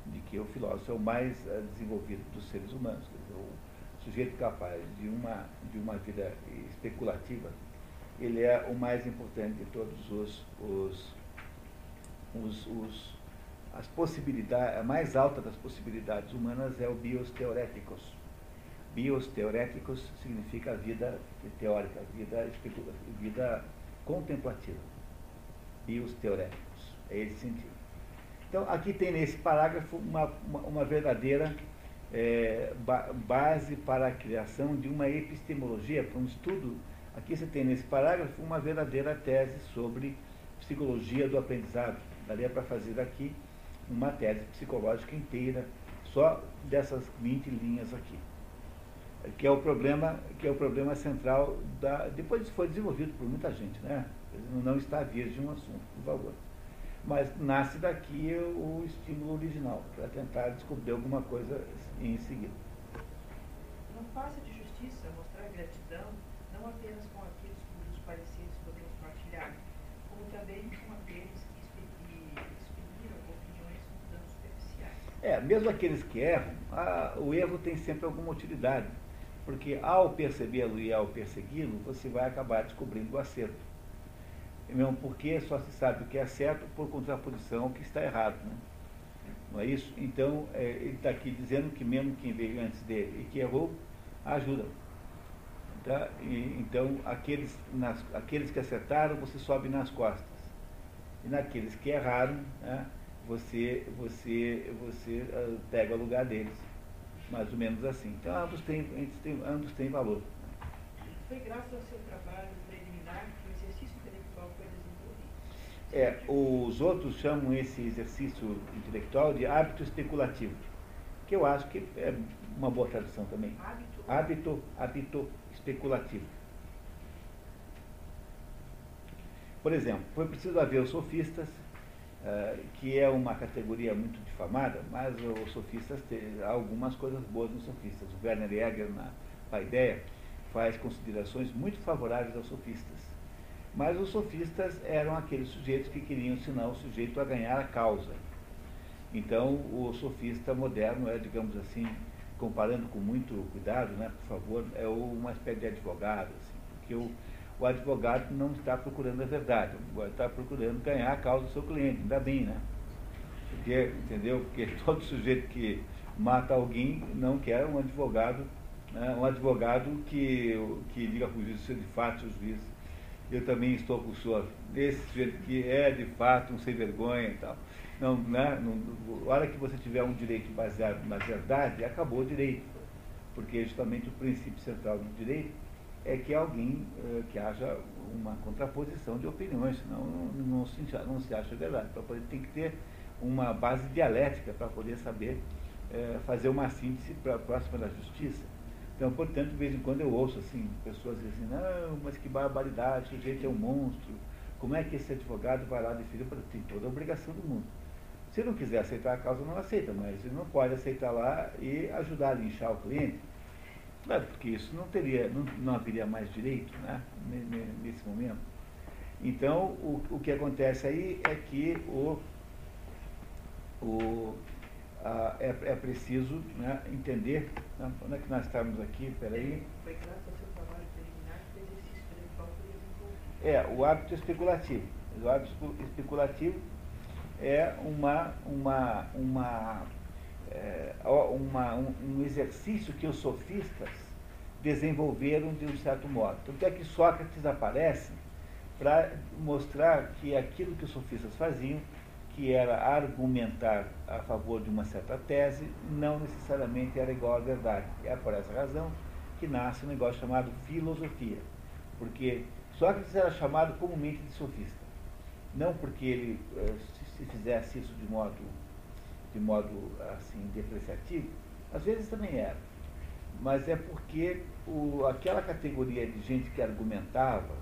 Speaker 1: de que o filósofo é o mais eh, desenvolvido dos seres humanos. Dizer, o sujeito capaz de uma, de uma vida especulativa, ele é o mais importante de todos os, os, os, os as possibilidades, a mais alta das possibilidades humanas é o bios teoréticos. Bios teoréticos significa vida teórica, vida, vida contemplativa. Bios teoréticos, é esse sentido. Então, aqui tem nesse parágrafo uma, uma, uma verdadeira é, ba base para a criação de uma epistemologia, para um estudo. Aqui você tem nesse parágrafo uma verdadeira tese sobre psicologia do aprendizado. Daria para fazer aqui uma tese psicológica inteira, só dessas 20 linhas aqui. Que é o problema, que é o problema central da. Depois foi desenvolvido por muita gente, né? Não está virgem um assunto, por favor. Mas nasce daqui o estímulo original, para tentar descobrir alguma coisa em seguida.
Speaker 2: Não faça de justiça mostrar gratidão não apenas com aqueles cujos pareceres podemos partilhar, como também com aqueles
Speaker 1: É, mesmo aqueles que erram, a, o erro tem sempre alguma utilidade, porque ao percebê-lo e ao persegui-lo, você vai acabar descobrindo o acerto. Mesmo porque só se sabe o que é certo por contraposição ao que está errado. Né? Não é isso? Então, é, ele está aqui dizendo que mesmo quem veio antes dele e que errou, ajuda. Tá? E, então, aqueles, nas, aqueles que acertaram, você sobe nas costas. E naqueles que erraram, né, você, você, você uh, pega o lugar deles. Mais ou menos assim. Então ambos têm, têm, ambos têm valor.
Speaker 2: Foi graças ao seu trabalho preliminar que o exercício intelectual foi desenvolvido.
Speaker 1: É, os outros chamam esse exercício intelectual de hábito especulativo, que eu acho que é uma boa tradução também.
Speaker 2: Hábito?
Speaker 1: Hábito, hábito especulativo. Por exemplo, foi preciso haver os sofistas Uh, que é uma categoria muito difamada, mas os sofistas têm algumas coisas boas nos sofistas. O Werner Jäger, na Paideia, faz considerações muito favoráveis aos sofistas. Mas os sofistas eram aqueles sujeitos que queriam ensinar o sujeito a ganhar a causa. Então, o sofista moderno é, digamos assim, comparando com muito cuidado, né, por favor, é uma espécie de advogado, assim, porque o o advogado não está procurando a verdade, está procurando ganhar a causa do seu cliente, ainda bem, né? Porque, entendeu? Porque *laughs* todo sujeito que mata alguém não quer um advogado, né? um advogado que, que diga para o juiz se de fato o juiz. Eu também estou com o senhor, desse sujeito que é de fato um sem vergonha e tal. Não, né? Não, hora que você tiver um direito baseado na verdade, acabou o direito. Porque justamente o princípio central do direito é que alguém, uh, que haja uma contraposição de opiniões, senão não, não, se, não se acha verdade. Para poder, tem que ter uma base dialética para poder saber uh, fazer uma síntese para próxima da justiça. Então, portanto, de vez em quando eu ouço assim, pessoas dizem, não, mas que barbaridade, o sujeito é um monstro, como é que esse advogado vai lá defender? Tem toda a obrigação do mundo. Se não quiser aceitar a causa, não aceita, mas ele não pode aceitar lá e ajudar a linchar o cliente Claro, porque isso não teria, não, não haveria mais direito né, nesse momento. Então, o, o que acontece aí é que o, o, a, é, é preciso né, entender. Né, onde é que nós estamos aqui? Peraí.
Speaker 2: Foi graças ao seu trabalho preliminar que o exercício.
Speaker 1: É, o hábito especulativo. O hábito especulativo é uma, uma, uma é, uma, um, um, exercício que os sofistas desenvolveram de um certo modo. Tanto é que Sócrates aparece para mostrar que aquilo que os sofistas faziam, que era argumentar a favor de uma certa tese, não necessariamente era igual à verdade. É por essa razão que nasce um negócio chamado filosofia, porque Sócrates era chamado comumente de sofista, não porque ele eh, se fizesse isso de modo, de modo assim depreciativo, às vezes também era, mas é porque o, aquela categoria de gente que argumentava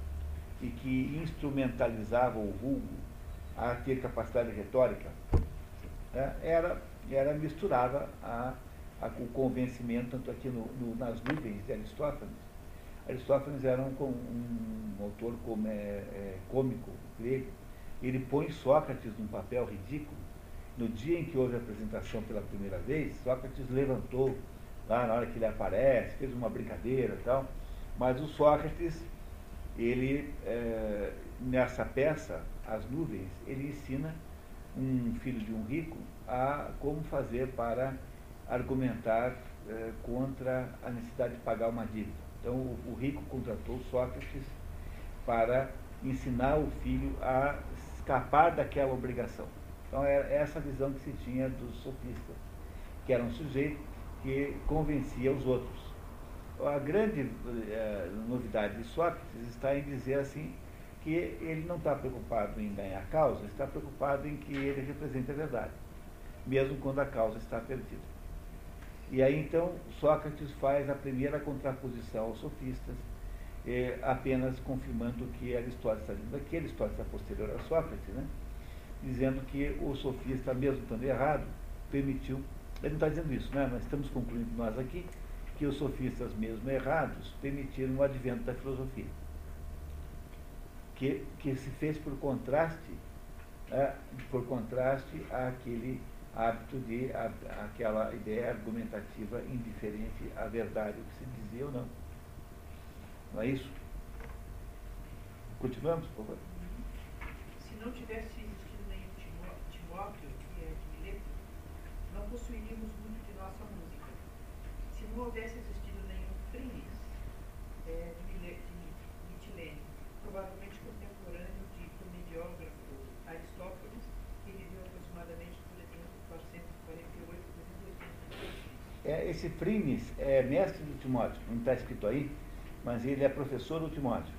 Speaker 1: e que instrumentalizava o vulgo a ter capacidade retórica, né, era, era misturada a, a, o convencimento, tanto aqui no, no, nas nuvens de Aristófanes. Aristófanes era um, um, um autor como, é, é, cômico grego. Ele põe Sócrates num papel ridículo. No dia em que houve a apresentação pela primeira vez, Sócrates levantou, lá na hora que ele aparece, fez uma brincadeira e tal. Mas o Sócrates, ele, é, nessa peça, As Nuvens, ele ensina um filho de um rico a como fazer para argumentar é, contra a necessidade de pagar uma dívida. Então, o, o rico contratou Sócrates para ensinar o filho a escapar daquela obrigação. Então, era essa visão que se tinha dos sofistas, que era um sujeito que convencia os outros. A grande eh, novidade de Sócrates está em dizer assim que ele não está preocupado em ganhar causa, está preocupado em que ele represente a verdade, mesmo quando a causa está perdida. E aí então Sócrates faz a primeira contraposição aos sofistas, eh, apenas confirmando que Aristóteles está dizendo aqui, Aristóteles é posterior a Sócrates, né? dizendo que o sofista, mesmo estando errado, permitiu. Ele não está dizendo isso, né? mas estamos concluindo nós aqui que os sofistas, mesmo errados, permitiram o advento da filosofia que, que se fez por contraste, é, por contraste àquele hábito de a, aquela ideia argumentativa indiferente à verdade, o que se dizia ou não. Não é isso? Continuamos, por favor.
Speaker 2: Se não tivesse existido nenhum Timóteo, que é de Mileto, não possuiríamos muito de nossa música. Se não houvesse existido nenhum Frinis, é, de Mileto, de Mitilene, provavelmente
Speaker 1: É, esse Frimes é mestre do Timóteo, não está escrito aí, mas ele é professor do Timóteo.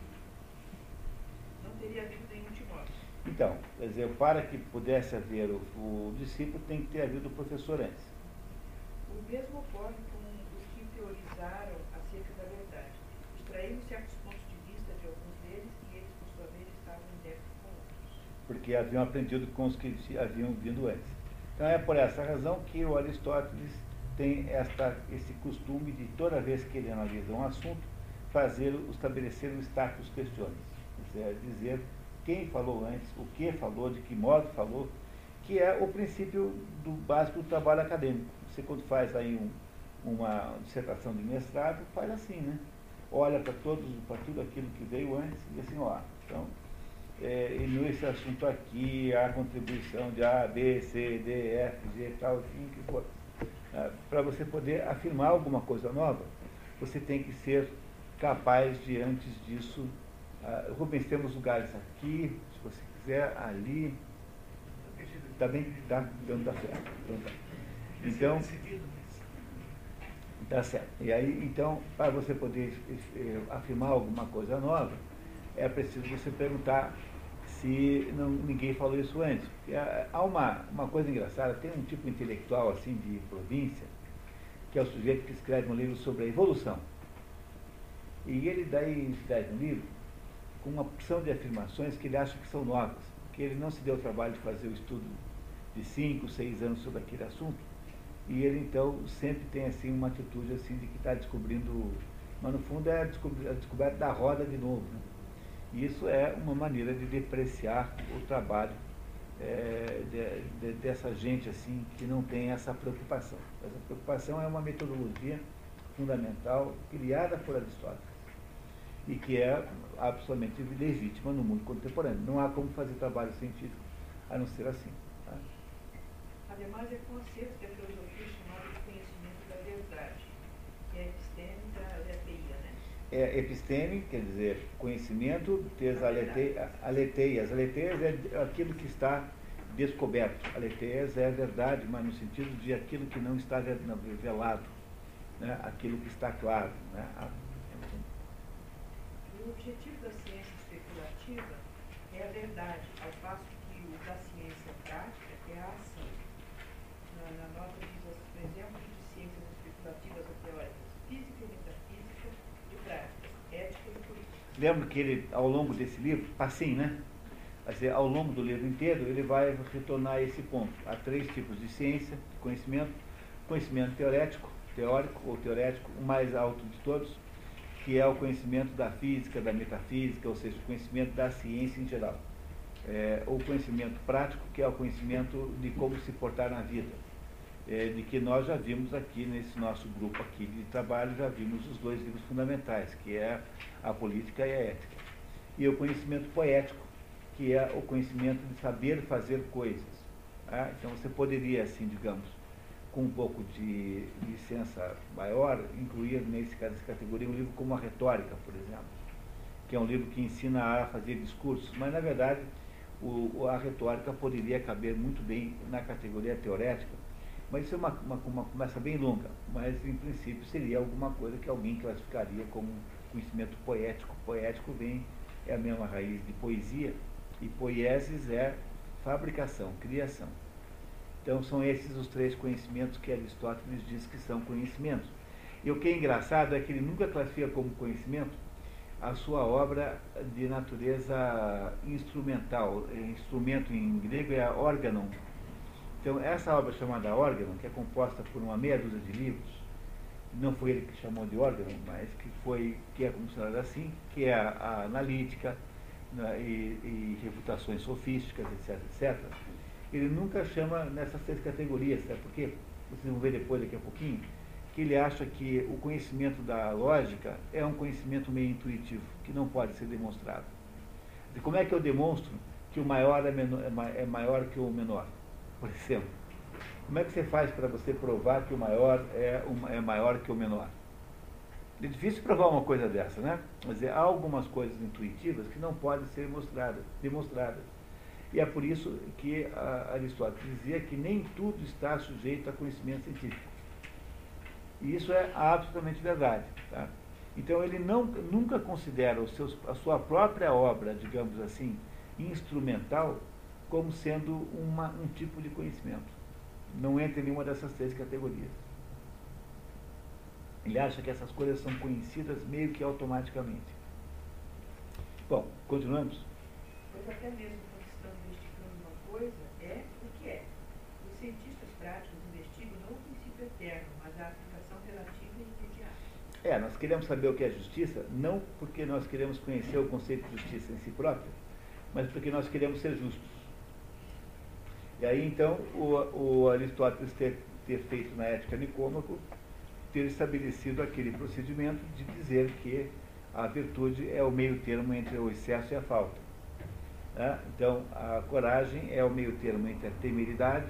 Speaker 2: Não teria havido nenhum Timóteo.
Speaker 1: Então, quer dizer, para que pudesse haver o, o discípulo, tem que ter havido o professor antes.
Speaker 2: O mesmo ocorre com os que teorizaram acerca da verdade. Extraímos certos pontos de vista de alguns deles e eles, por sua vez, estavam em débito com outros.
Speaker 1: Porque haviam aprendido com os que haviam vindo antes. Então é por essa razão que o Aristóteles tem esta, esse costume de, toda vez que ele analisa um assunto, fazer, estabelecer o status questiones, é dizer quem falou antes, o que falou, de que modo falou, que é o princípio do básico do trabalho acadêmico. Você quando faz aí um, uma dissertação de mestrado, faz assim, né? Olha para todos, para tudo aquilo que veio antes e assim, ó, então, é, e nesse assunto aqui, a contribuição de A, B, C, D, F, G, tal, enfim, que for. Ah, para você poder afirmar alguma coisa nova, você tem que ser capaz de, antes disso, uh, Rubens, temos lugares aqui, se você quiser, ali. Está bem? Tá? Então tá certo. Então, tá. então tá certo. E aí, então, para você poder eh, afirmar alguma coisa nova, é preciso você perguntar se não, ninguém falou isso antes. É, há uma, uma coisa engraçada, tem um tipo intelectual assim de província, que é o sujeito que escreve um livro sobre a evolução. E ele daí escreve um livro com uma opção de afirmações que ele acha que são novas, que ele não se deu o trabalho de fazer o estudo de cinco, seis anos sobre aquele assunto, e ele então sempre tem assim uma atitude assim de que está descobrindo, mas no fundo é a descoberta da roda de novo. Né? Isso é uma maneira de depreciar o trabalho é, de, de, dessa gente assim que não tem essa preocupação. Essa preocupação é uma metodologia fundamental criada por Aristóteles e que é absolutamente legítima no mundo contemporâneo. Não há como fazer trabalho científico a não ser assim. Tá?
Speaker 2: Ademais, é com acerto que a filosofia chamada de conhecimento da verdade, que é epistêmica, é
Speaker 1: é episteme, quer dizer, conhecimento, tes aleteias. Aleteias é aquilo que está descoberto. Aletheia é verdade, mas no sentido de aquilo que não está revelado, né? aquilo que está claro. Né?
Speaker 2: O objetivo da ciência especulativa é a verdade, ao passo que o da ciência prática é a ação. Na, na nota diz exemplos de ciências especulativas ou teóricas, física e metafísica e práticas, ética e política.
Speaker 1: Lembro que ele, ao longo desse livro, assim, né? ao longo do livro inteiro, ele vai retornar a esse ponto. Há três tipos de ciência, de conhecimento. Conhecimento teorético, teórico ou teorético, o mais alto de todos, que é o conhecimento da física, da metafísica, ou seja, o conhecimento da ciência em geral. É, o conhecimento prático, que é o conhecimento de como se portar na vida. É, de que nós já vimos aqui nesse nosso grupo aqui de trabalho, já vimos os dois livros fundamentais, que é a política e a ética. E o conhecimento poético, que é o conhecimento de saber fazer coisas. Tá? Então você poderia, assim, digamos, com um pouco de licença maior, incluir nesse, nessa categoria um livro como a Retórica, por exemplo, que é um livro que ensina a fazer discursos, mas na verdade o, a retórica poderia caber muito bem na categoria teorética, mas isso é uma, uma, uma começa bem longa, mas em princípio seria alguma coisa que alguém classificaria como conhecimento poético. Poético vem, é a mesma raiz de poesia, e poiesis é fabricação, criação. Então são esses os três conhecimentos que Aristóteles diz que são conhecimentos. E o que é engraçado é que ele nunca classifica como conhecimento a sua obra de natureza instrumental. É, instrumento em grego é órgão. Então essa obra chamada órgão, que é composta por uma meia dúzia de livros, não foi ele que chamou de órgão, mas que foi que é considerado assim, que é a, a analítica, né, e, e, refutações sofísticas, etc, etc, ele nunca chama nessas três categorias, sabe por quê? Vocês vão ver depois, daqui a pouquinho, que ele acha que o conhecimento da lógica é um conhecimento meio intuitivo, que não pode ser demonstrado. E como é que eu demonstro que o maior é, menor, é maior que o menor, por exemplo? Como é que você faz para você provar que o maior é, é maior que o menor? É difícil provar uma coisa dessa, né? Mas há algumas coisas intuitivas que não podem ser mostradas, demonstradas. E é por isso que Aristóteles dizia que nem tudo está sujeito a conhecimento científico. E isso é absolutamente verdade. Tá? Então ele não, nunca considera seus, a sua própria obra, digamos assim, instrumental, como sendo uma, um tipo de conhecimento. Não entra em nenhuma dessas três categorias. Ele acha que essas coisas são conhecidas meio que automaticamente. Bom, continuamos?
Speaker 2: Pois até mesmo quando estamos investigando uma coisa, é o que é. Os cientistas práticos investigam não o princípio eterno, mas a aplicação relativa e imediata.
Speaker 1: É, nós queremos saber o que é justiça, não porque nós queremos conhecer o conceito de justiça em si próprio, mas porque nós queremos ser justos. E aí, então, o, o Aristóteles ter, ter feito na Ética Nicômaco ter estabelecido aquele procedimento de dizer que a virtude é o meio termo entre o excesso e a falta. Né? Então, a coragem é o meio termo entre a temeridade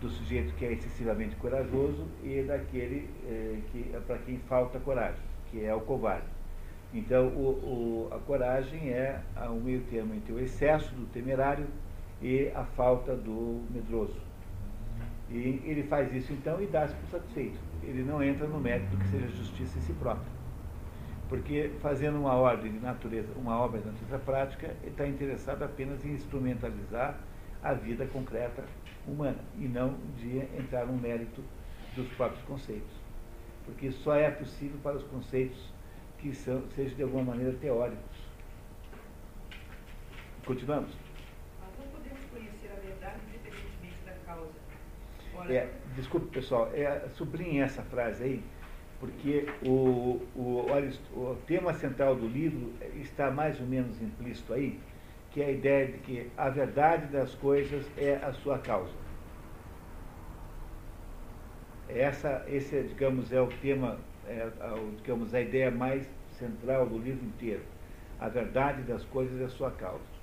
Speaker 1: do sujeito que é excessivamente corajoso e daquele eh, que é para quem falta coragem, que é o covarde. Então, o, o, a coragem é o meio termo entre o excesso do temerário e a falta do medroso. E ele faz isso então e dá-se por satisfeito ele não entra no mérito que seja justiça em si próprio. Porque fazendo uma ordem de natureza, uma obra de natureza prática, ele está interessado apenas em instrumentalizar a vida concreta humana e não de entrar no mérito dos próprios conceitos. Porque só é possível para os conceitos que são, sejam de alguma maneira teóricos. Continuamos?
Speaker 2: Nós não podemos conhecer a verdade independentemente da causa.
Speaker 1: Ora, é, desculpe pessoal, é, sublinhe essa frase aí, porque o, o, o tema central do livro está mais ou menos implícito aí, que é a ideia de que a verdade das coisas é a sua causa. Essa, esse, digamos, é o tema, é, digamos, a ideia mais central do livro inteiro. A verdade das coisas é a sua causa.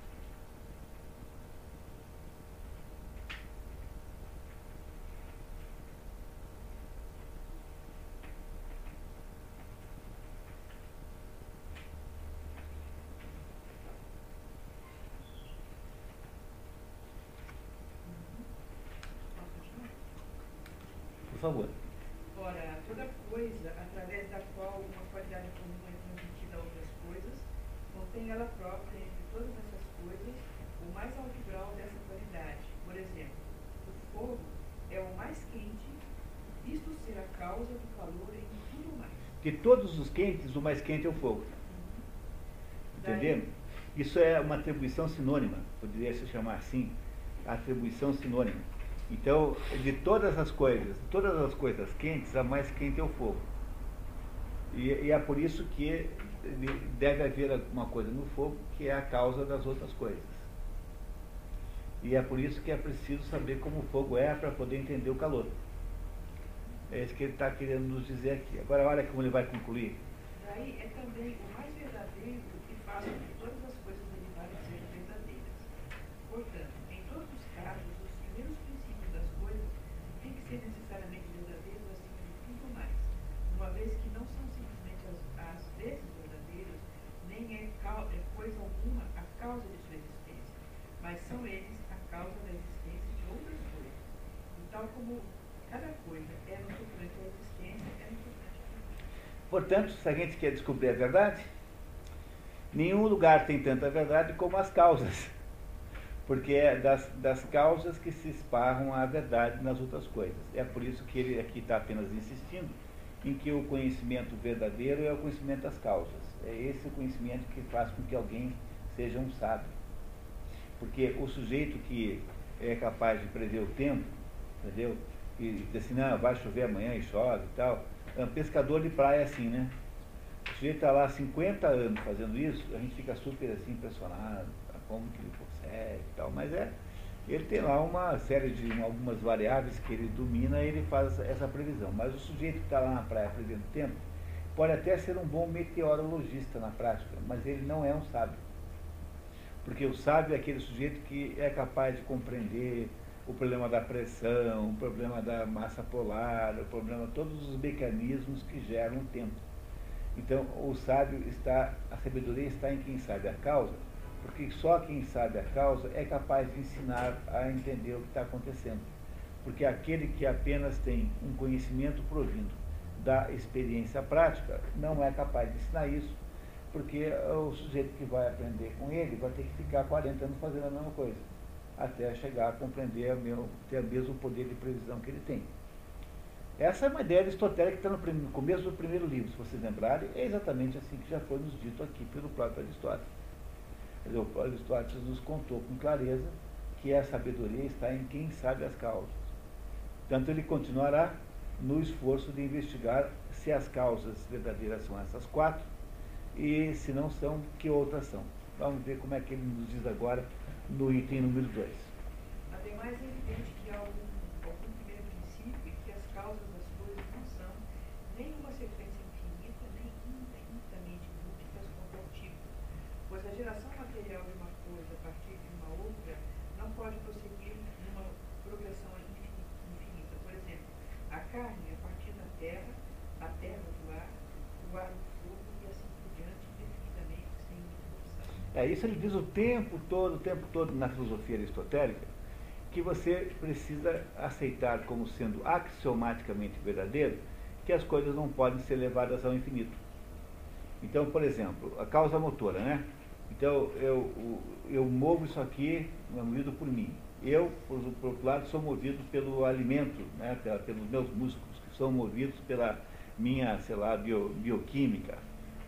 Speaker 1: Favor.
Speaker 2: Ora, toda coisa através da qual uma qualidade comum é transmitida a outras coisas, contém ela própria, entre todas essas coisas, o mais alto grau dessa qualidade. Por exemplo, o fogo é o mais quente, visto ser a causa do calor em tudo mais.
Speaker 1: De todos os quentes, o mais quente é o fogo. Entendendo? Isso é uma atribuição sinônima, poderia se chamar assim, atribuição sinônima. Então, de todas as coisas, todas as coisas quentes, a mais quente é o fogo. E, e, é por isso que deve haver alguma coisa no fogo que é a causa das outras coisas. E é por isso que é preciso saber como o fogo é para poder entender o calor. É isso que ele está querendo nos dizer aqui. Agora olha como ele vai concluir.
Speaker 2: Daí é também o mais verdadeiro que faz com que todas as coisas derivadas sejam verdadeiras. Portanto, ser necessariamente verdadeiros acima de tudo mais, uma vez que não são simplesmente as, as vezes verdadeiros, nem é, é coisa alguma a causa de sua existência, mas são eles a causa da existência de outras coisas. E tal como cada coisa é no suplente à existência, é no suplente à
Speaker 1: Portanto, se a gente quer descobrir a verdade, nenhum lugar tem tanta verdade como as causas *laughs* porque é das, das causas que se esparram a verdade nas outras coisas. É por isso que ele aqui está apenas insistindo em que o conhecimento verdadeiro é o conhecimento das causas. É esse o conhecimento que faz com que alguém seja um sábio. Porque o sujeito que é capaz de prever o tempo, entendeu? E diz assim, não, vai chover amanhã e chove e tal. É pescador de praia assim, né? O sujeito está lá há 50 anos fazendo isso, a gente fica super assim impressionado como que ele consegue e tal, mas é, ele tem lá uma série de algumas variáveis que ele domina e ele faz essa previsão. Mas o sujeito que está lá na praia prevendo o tempo pode até ser um bom meteorologista na prática, mas ele não é um sábio. Porque o sábio é aquele sujeito que é capaz de compreender o problema da pressão, o problema da massa polar, o problema, todos os mecanismos que geram o tempo. Então, o sábio está, a sabedoria está em quem sabe a causa porque só quem sabe a causa é capaz de ensinar a entender o que está acontecendo. Porque aquele que apenas tem um conhecimento provindo da experiência prática não é capaz de ensinar isso, porque o sujeito que vai aprender com ele vai ter que ficar 40 anos fazendo a mesma coisa, até chegar a compreender, ter o mesmo poder de previsão que ele tem. Essa é uma ideia aristotélica que está no começo do primeiro livro, se vocês lembrarem, é exatamente assim que já foi nos dito aqui pelo próprio Aristóteles. O Aristóteles nos contou com clareza que a sabedoria está em quem sabe as causas. Tanto ele continuará no esforço de investigar se as causas verdadeiras são essas quatro e se não são, que outras são. Vamos ver como é que ele nos diz agora no item número 2.
Speaker 2: Ademais, é evidente que há algum, algum primeiro princípio em que as causas das coisas não são nem uma sequência infinita, nem infinitamente múltiplas quanto ao tipo, pois a geração material de uma coisa a partir de uma outra não pode prosseguir numa progressão infinita. Por exemplo, a carne a partir da terra, a terra do ar, o ar do fogo e assim por diante, indefinidamente, sem interrupção.
Speaker 1: É, isso ele diz o tempo todo, o tempo todo na filosofia aristotélica, que você precisa aceitar como sendo axiomaticamente verdadeiro que as coisas não podem ser levadas ao infinito. Então, por exemplo, a causa motora, né? Então, eu, eu movo isso aqui, é movido por mim. Eu, por, por outro lado, sou movido pelo alimento, né, pelos meus músculos, que são movidos pela minha, sei lá, bio, bioquímica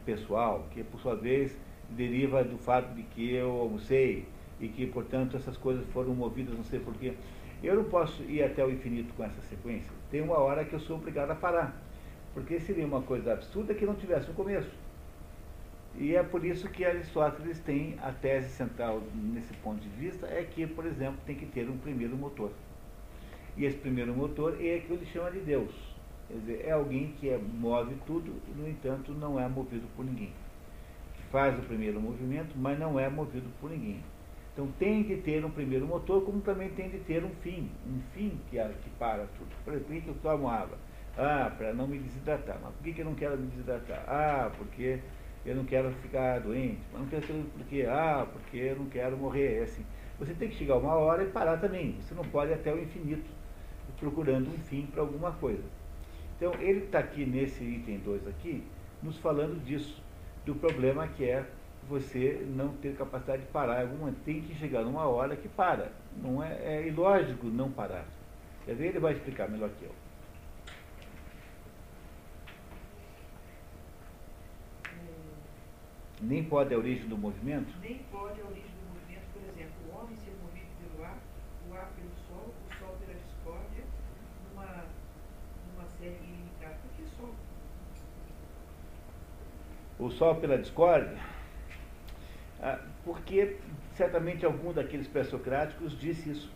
Speaker 1: pessoal, que por sua vez deriva do fato de que eu almocei e que, portanto, essas coisas foram movidas, não sei porquê. Eu não posso ir até o infinito com essa sequência. Tem uma hora que eu sou obrigado a parar, porque seria uma coisa absurda que não tivesse um começo. E é por isso que Aristóteles tem a tese central nesse ponto de vista, é que, por exemplo, tem que ter um primeiro motor. E esse primeiro motor é que ele chama de Deus. Quer dizer, é alguém que move tudo, no entanto, não é movido por ninguém. Faz o primeiro movimento, mas não é movido por ninguém. Então tem que ter um primeiro motor, como também tem de ter um fim, um fim que, que para tudo. Por exemplo, eu tomo água? Ah, para não me desidratar. Mas por que, que eu não quero me desidratar? Ah, porque eu não quero ficar doente, mas não quero porque, ah, porque eu não quero morrer. É assim. Você tem que chegar uma hora e parar também. Você não pode ir até o infinito procurando um fim para alguma coisa. Então, ele está aqui nesse item 2 aqui, nos falando disso, do problema que é você não ter capacidade de parar. Alguma, tem que chegar numa hora que para. Não é, é ilógico não parar. Quer? Ele vai explicar melhor que eu. Nem pode a origem do movimento?
Speaker 2: Nem pode a origem do movimento, por exemplo, o homem ser movido pelo ar, o ar pelo sol, o sol pela discórdia, numa, numa série ilimitada. Por que sol?
Speaker 1: O sol pela discórdia? Ah, porque certamente algum daqueles pré-socráticos disse isso.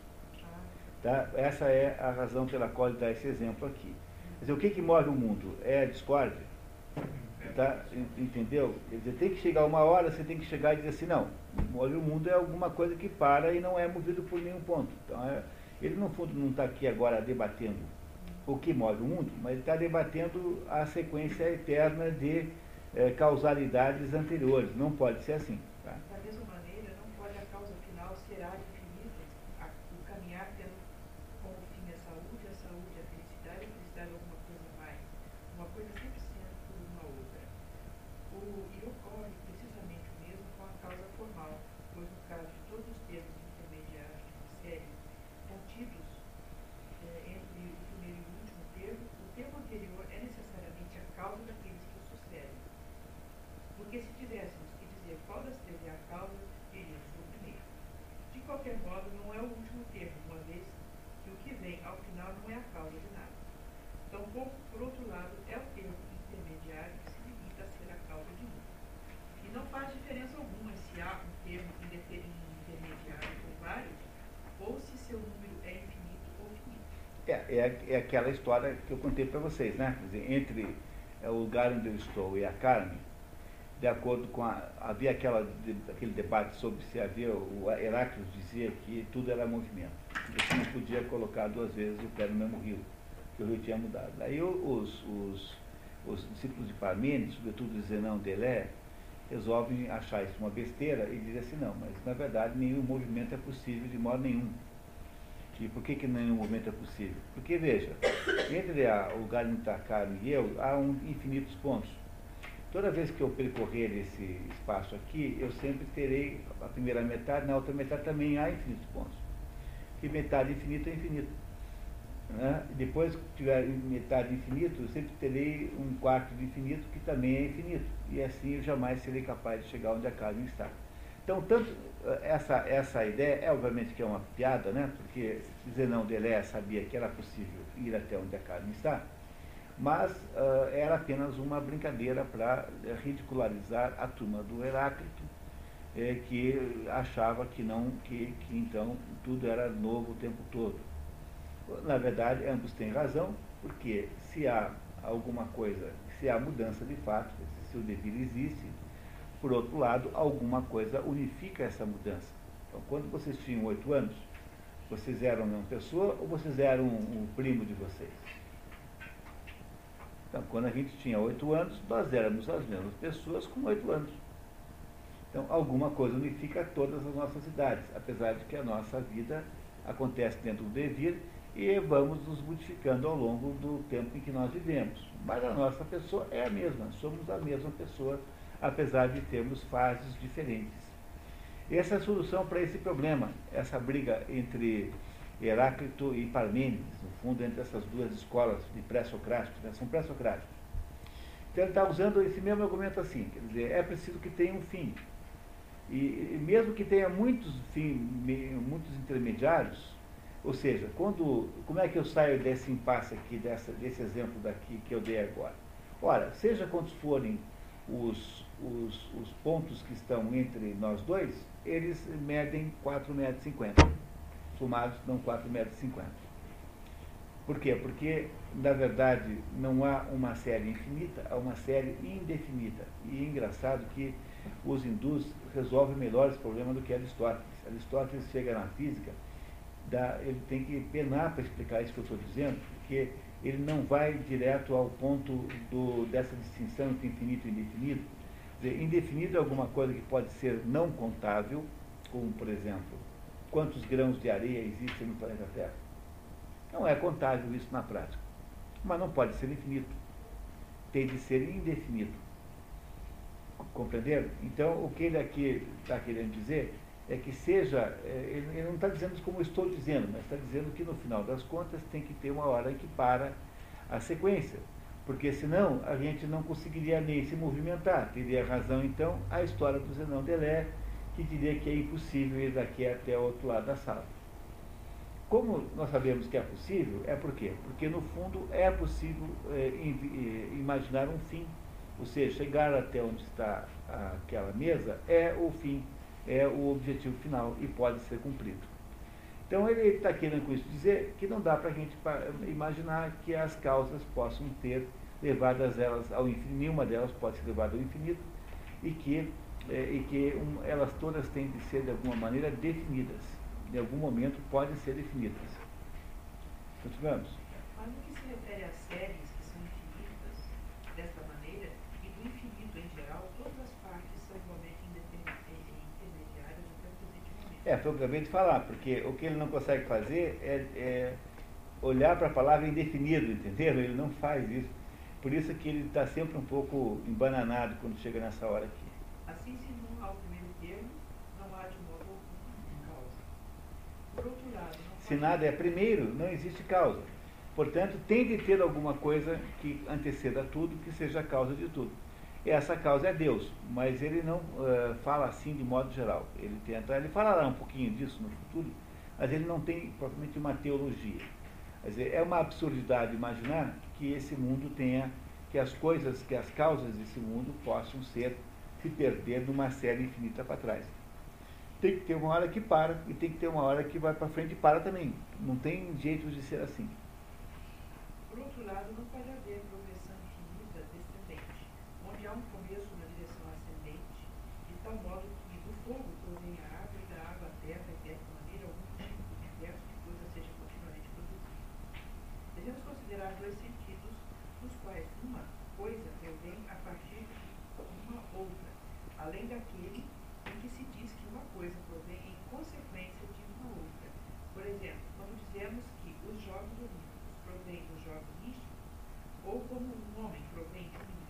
Speaker 1: Tá? Essa é a razão pela qual ele dá esse exemplo aqui. Quer dizer, o que, que move o mundo? É a discórdia. Tá? En- Entendeu? Quer dizer, tem que chegar uma hora, você tem que chegar e dizer assim, não, move o mundo é alguma coisa que para e não é movido por nenhum ponto. Então, é- ele no fundo não está aqui agora debatendo o que move o mundo, mas está debatendo a sequência eterna de eh, causalidades anteriores. Não pode ser assim. Tá?
Speaker 2: Da mesma maneira, não pode a causa final ser a infinita, a- o caminhar tendo como fim a saúde, a saúde a felicidade, a felicidade alguma coisa mais. Uma coisa sempre sendo por uma outra. O, e ocorre precisamente o mesmo com a causa formal, pois no caso de todos os termos intermediários de uma série contidos eh, entre o primeiro e o último termo, o termo anterior é necessariamente a causa daqueles que o sucedem. Porque se tivéssemos que dizer qual das três é a causa, diríamos o primeiro. De qualquer modo, não é o último termo, uma vez que o que vem ao final não é a causa de nada. Tampouco, por outro lado, é o termo intermediário que se limita a ser a causa de um. E não faz diferença alguma se há um termo indeter- intermediário ou vários, ou se seu número é infinito ou finito.
Speaker 1: É, é, aquela história que eu contei para vocês, né? Quer dizer, entre é, o lugar onde eu estou e a Carmen, de acordo com a. Havia aquela, de- aquele debate sobre se havia. O Heráclito dizia que tudo era movimento. Você não podia colocar duas vezes o pé no mesmo rio, que o rio tinha mudado. Aí os, os, os discípulos de Parmênides, sobretudo Zenão de Elé, resolvem achar isso uma besteira e dizem assim, não, mas na verdade nenhum movimento é possível de modo nenhum. E por que, que nenhum movimento é possível? Porque, veja, entre a, o galho Carmen e eu, há um, infinitos pontos. Toda vez que eu percorrer esse espaço aqui, eu sempre terei a primeira metade, na outra metade também há infinitos pontos. E metade infinito é infinito. Né? Depois que tiver metade infinito, eu sempre terei um quarto de infinito que também é infinito. E assim eu jamais serei capaz de chegar onde a Carmen está. Então, tanto eh, essa, essa ideia, é obviamente que é uma piada, né? porque Zenão de Elé sabia que era possível ir até onde a Carmen está, mas ah, era apenas uma brincadeira para ridicularizar a turma do Heráclito, eh, que achava que não, que, que então tudo era novo o tempo todo. Na verdade, ambos têm razão, porque se há alguma coisa, se há mudança de fato, se o devir existe, por outro lado, alguma coisa unifica essa mudança. Então, quando vocês tinham oito anos, vocês eram a mesma pessoa ou vocês eram um primo de vocês? Então, quando a gente tinha oito anos, nós éramos as mesmas pessoas com oito anos. Então, alguma coisa unifica todas as nossas idades, apesar de que a nossa vida acontece dentro do devir e vamos nos modificando ao longo do tempo em que nós vivemos. Mas a nossa pessoa é a mesma, somos a mesma pessoa, apesar de termos fases diferentes. Essa é a solução para esse problema, essa briga entre Heráclito e Parmênides, no fundo, entre essas duas escolas de pré-socráticos, né? são pré-socráticos. Então ele está usando esse mesmo argumento assim, quer dizer, é preciso que tenha um fim. E, e mesmo que tenha muitos, fim, muitos intermediários, ou seja, quando, como é que eu saio desse impasse aqui, dessa, desse exemplo daqui que eu dei agora? Ora, seja quantos forem os, os, os pontos que estão entre nós dois, eles medem 4,50 metros. Somados dão 4,50 metros. Por quê? Porque, na verdade, não há uma série infinita, há uma série indefinida. E é engraçado que os hindus resolvem melhor esse problema do que Aristóteles. Aristóteles chega na física, dá, ele tem que penar para explicar isso que eu estou dizendo, porque ele não vai direto ao ponto do, dessa distinção entre infinito e indefinido. Dizer, indefinido é alguma coisa que pode ser não contável, como, por exemplo, quantos grãos de areia existem no planeta Terra. Não é contável isso na prática. Mas não pode ser infinito. Tem de ser indefinido. Compreenderam? Então, o que ele aqui está querendo dizer é que seja, é, ele não está dizendo como estou dizendo, mas está dizendo que no final das contas tem que ter uma hora que para a sequência. Porque senão a gente não conseguiria nem se movimentar. Teria razão, então, a história do Zenão Delé, que diria que é impossível ir daqui até o outro lado da sala. Como nós sabemos que é possível, é por quê? Porque no fundo é possível é, imaginar um fim. Ou seja, chegar até onde está aquela mesa é o fim é o objetivo final e pode ser cumprido. Então ele está querendo com isso dizer que não dá para a gente imaginar que as causas possam ter levadas elas ao infinito, nenhuma delas pode ser levada ao infinito e que, é, e que um, elas todas têm de ser de alguma maneira definidas. Em algum momento podem ser definidas.
Speaker 2: Continuamos. No que se refere às séries que são infinitas desta maneira, e do infinito em geral, todas as partes são igualmente
Speaker 1: é, foi o que eu acabei de falar, porque o que ele não consegue fazer é, é olhar para a palavra indefinido, entendeu? Ele não faz isso. Por isso que ele está sempre um pouco embananado quando chega nessa hora aqui.
Speaker 2: Assim, se não há o primeiro termo, não há de modo causa. Por outro lado,
Speaker 1: se nada é primeiro, não existe causa. Portanto, tem de ter alguma coisa que anteceda tudo, que seja a causa de tudo essa causa é Deus, mas ele não uh, fala assim de modo geral. Ele tenta, ele falará um pouquinho disso no futuro, mas ele não tem propriamente uma teologia. Quer dizer, é uma absurdidade imaginar que esse mundo tenha, que as coisas, que as causas desse mundo possam ser, se perder numa série infinita para trás. Tem que ter uma hora que para e tem que ter uma hora que vai para frente e para também. Não tem jeito de ser assim.
Speaker 2: Por outro lado, não pode haver há um começo na direção ascendente, de tal modo que do fogo provém a água e da água a terra, e dessa maneira algum tipo de universo de coisa seja continuamente produzido. Considerar dois sentidos, nos quais uma coisa provém a partir de uma outra, além daquele em que se diz que uma coisa provém em consequência de uma outra. Por exemplo, quando dizemos que os jogos olímpicos provêm dos jogos místicos, ou como um homem provém de um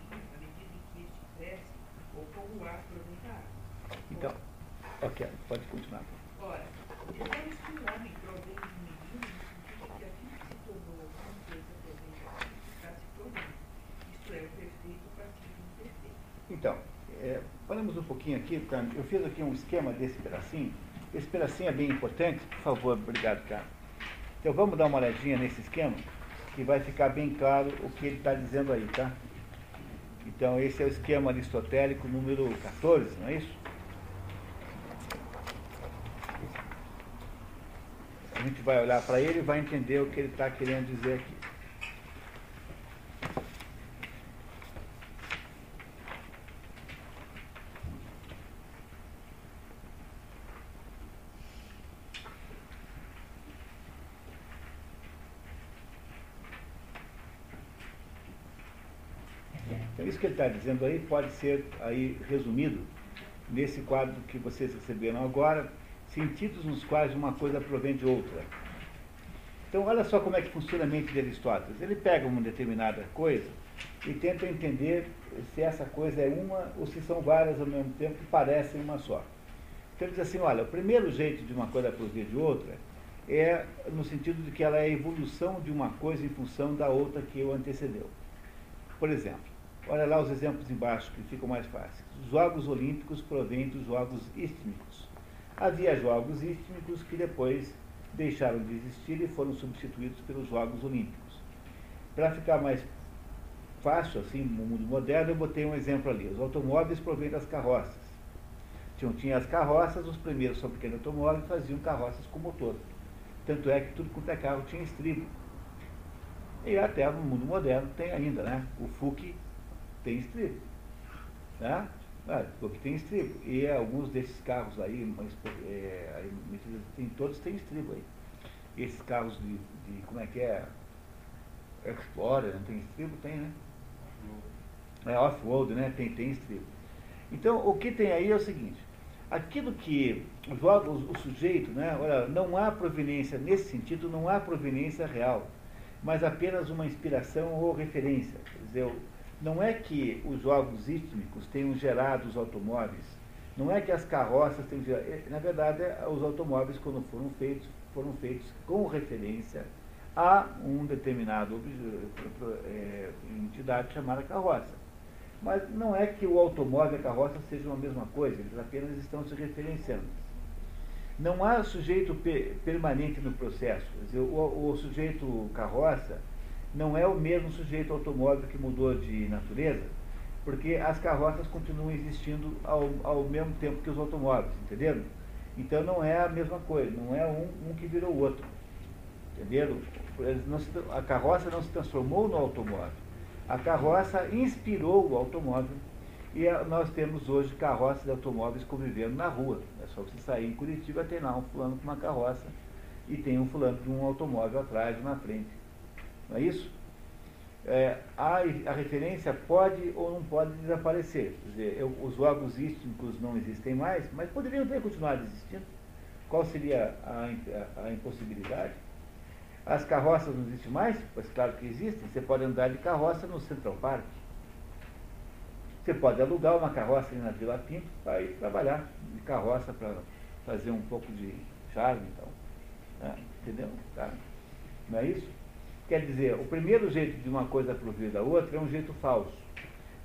Speaker 2: ou como o ar provém da água.
Speaker 1: Então, ok, pode continuar.
Speaker 2: Ora, dizemos que o homem provém de um menino no sentido de que aquilo que se tornou alguma coisa provém daquilo que está se tornando. Isto é, o perfeito a partir do imperfeito.
Speaker 1: Então, falamos um pouquinho aqui, eu fiz aqui um esquema desse pedacinho. Esse pedacinho é bem importante, por favor, obrigado, cara. Então vamos dar uma olhadinha nesse esquema, que vai ficar bem claro o que ele está dizendo aí, tá? Então, esse é o esquema aristotélico número 14, não é isso? A gente vai olhar para ele e vai entender o que ele está querendo dizer aqui. que ele está dizendo aí pode ser aí resumido nesse quadro que vocês receberam agora, sentidos nos quais uma coisa provém de outra. Então, olha só como é que funciona a mente de Aristóteles. Ele pega uma determinada coisa e tenta entender se essa coisa é uma ou se são várias ao mesmo tempo que parecem uma só. Então, ele diz assim: olha, o primeiro jeito de uma coisa provir de outra é no sentido de que ela é a evolução de uma coisa em função da outra que o antecedeu. Por exemplo, Olha lá os exemplos embaixo que ficam mais fáceis. Os Jogos Olímpicos provêm dos Jogos Istmicos. Havia Jogos Istmicos que depois deixaram de existir e foram substituídos pelos Jogos Olímpicos. Para ficar mais fácil, assim, no mundo moderno, eu botei um exemplo ali. Os automóveis provêm das carroças. Tinham, tinha as carroças, os primeiros são pequenos automóveis faziam carroças com motor. Tanto é que tudo quanto é carro tinha estribo. E até no mundo moderno tem ainda, né? O FUC tem estribo. Né? Ah, porque tem estribo. E alguns desses carros aí, mas, é, tem, todos têm estribo aí. Esses carros de, de como é que é? Explorer, não tem estribo? Tem, né? É off-road, né? Tem, tem estribo. Então, o que tem aí é o seguinte. aquilo que joga o, o sujeito, né, olha, não há proveniência, nesse sentido, não há proveniência real, mas apenas uma inspiração ou referência. Quer dizer, não é que os jogos ítmicos tenham gerado os automóveis, não é que as carroças tenham gerado. Eh, na verdade, os automóveis, quando foram feitos, foram feitos com referência a um determinado é, entidade chamada carroça. Mas não é que o automóvel e a carroça sejam a mesma coisa, eles apenas estão se referenciando. Não há sujeito permanente no processo. Dizer, o, o, sujeito carroça não é o mesmo sujeito automóvel que mudou de natureza, porque as carroças continuam existindo ao, ao mesmo tempo que os automóveis, entenderam? Então não é a mesma coisa, não é um, um que virou o outro. Entenderam? Se, a carroça não se transformou no automóvel. A carroça inspirou o automóvel e nós temos hoje carroças de automóveis convivendo na rua. É só você sair em Curitiba, tem lá um fulano com uma carroça e tem um fulano com um automóvel atrás, na frente. Não é isso? É, a, a, referência pode ou não pode desaparecer. Quer dizer, eu, os órgãos não existem mais, mas poderiam ter continuado existindo. Qual seria a, a, a impossibilidade? As carroças não existem mais? Pois claro que existem. Você pode andar de carroça no Central Park. Você pode alugar uma carroça ali na Vila Pinto para ir trabalhar de carroça para fazer um pouco de charme então. Né? Entendeu? Tá? Não é isso? Quer dizer, o primeiro jeito de uma coisa provir da outra é um jeito falso.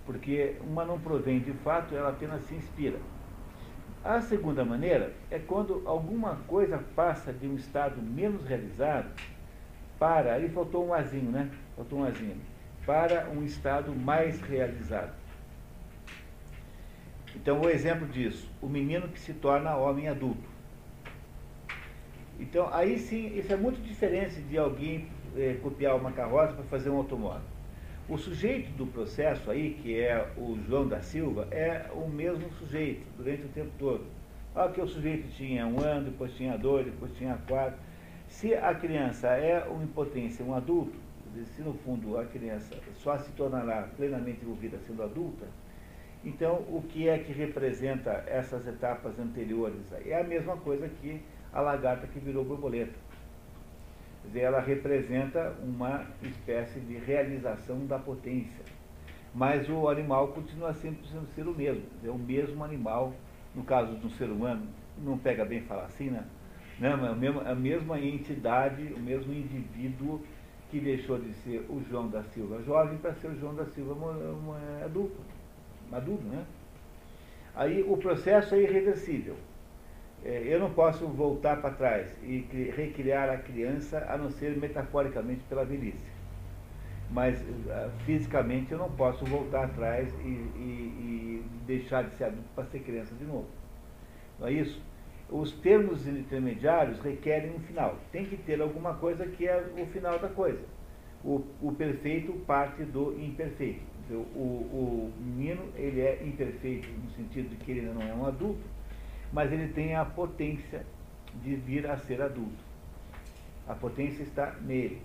Speaker 1: Porque uma não provém de fato, ela apenas se inspira. A segunda maneira é quando alguma coisa passa de um estado menos realizado para, aí faltou um azinho, né? Faltou um azinho. Para um estado mais realizado. Então, o exemplo disso, o menino que se torna homem adulto. Então, aí sim, isso é muito diferente de alguém é, copiar uma carroça para fazer um automóvel. O sujeito do processo aí, que é o João da Silva, é o mesmo sujeito durante o tempo todo. Olha que o sujeito tinha um ano, depois tinha dois, depois tinha quatro. Se a criança é uma impotência, um adulto, se no fundo a criança só se tornará plenamente envolvida sendo adulta, então o que é que representa essas etapas anteriores? É a mesma coisa que a lagarta que virou borboleta. Ela representa uma espécie de realização da potência. Mas o animal continua sempre sendo ser o mesmo. É o mesmo animal, no caso de um ser humano, não pega bem falar assim, né? A, mesma, a mesma entidade, o mesmo indivíduo que deixou de ser o João da Silva jovem para ser o João da Silva adulto, maduro. Né? Aí o processo é irreversível. É, eu não posso voltar para trás e recriar a criança, a não ser metaforicamente pela velhice. Mas uh, fisicamente eu não posso voltar atrás e, e, e deixar de ser adulto para ser criança de novo. Não é isso? os termos intermediários requerem um final. Tem que ter alguma coisa que é o final da coisa. O, o perfeito parte do imperfeito. O, o, menino ele é imperfeito no sentido de que ele não é um adulto, mas ele tem a potência de vir a ser adulto. A potência está nele.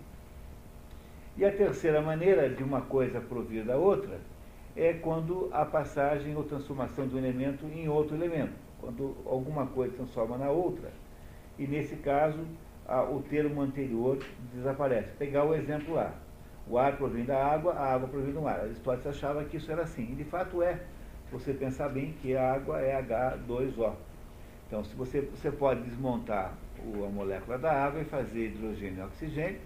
Speaker 1: E a terceira maneira de uma coisa provir da outra é quando a passagem ou transformação do elemento em outro elemento quando alguma coisa transforma na outra, e nesse caso a, o termo anterior desaparece. Pegar o exemplo lá. O ar provém da água, a água provém do ar. Aristóteles achava que isso era assim. E de fato é. Você pensar bem que a água é H2O. Então, se você, você pode desmontar o, a molécula da água e fazer hidrogênio e oxigênio,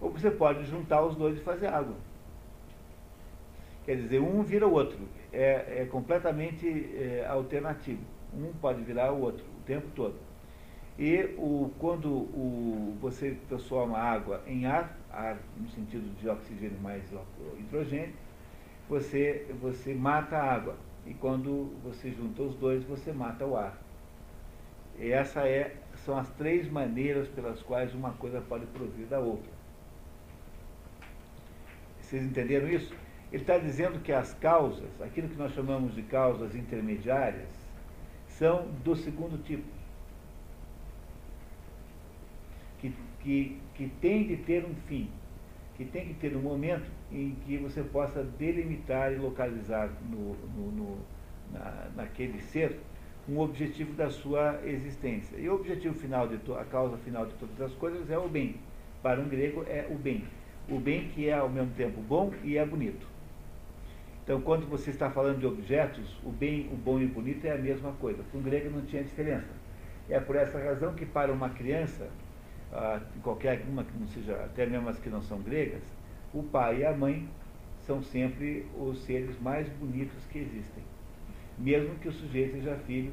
Speaker 1: ou você pode juntar os dois e fazer água. Quer dizer, um vira o outro. É, é completamente é, alternativo. Um pode virar o outro o tempo todo. E o, quando o, você transforma água em ar, ar no sentido de oxigênio mais hidrogênio, você, você mata a água. E quando você junta os dois, você mata o ar. Essa é, são as três maneiras pelas quais uma coisa pode provir da outra. Vocês entenderam isso? Ele está dizendo que as causas, aquilo que nós chamamos de causas intermediárias, são do segundo tipo. Que, que, que tem de ter um fim, que tem que ter um momento em que você possa delimitar e localizar no, no, no na, naquele ser um objetivo da sua existência. E o objetivo final de a causa final de todas as coisas é o bem. Para um grego é o bem. O bem que é ao mesmo tempo bom e é bonito. Então, quando você está falando de objetos, o bem, o bom e o bonito é a mesma coisa. Para um grego não tinha diferença. É por essa razão que para uma criança, ah, qualquer uma que não seja, até mesmo as que não são gregas, o pai e a mãe são sempre os seres mais bonitos que existem mesmo que o sujeito seja filho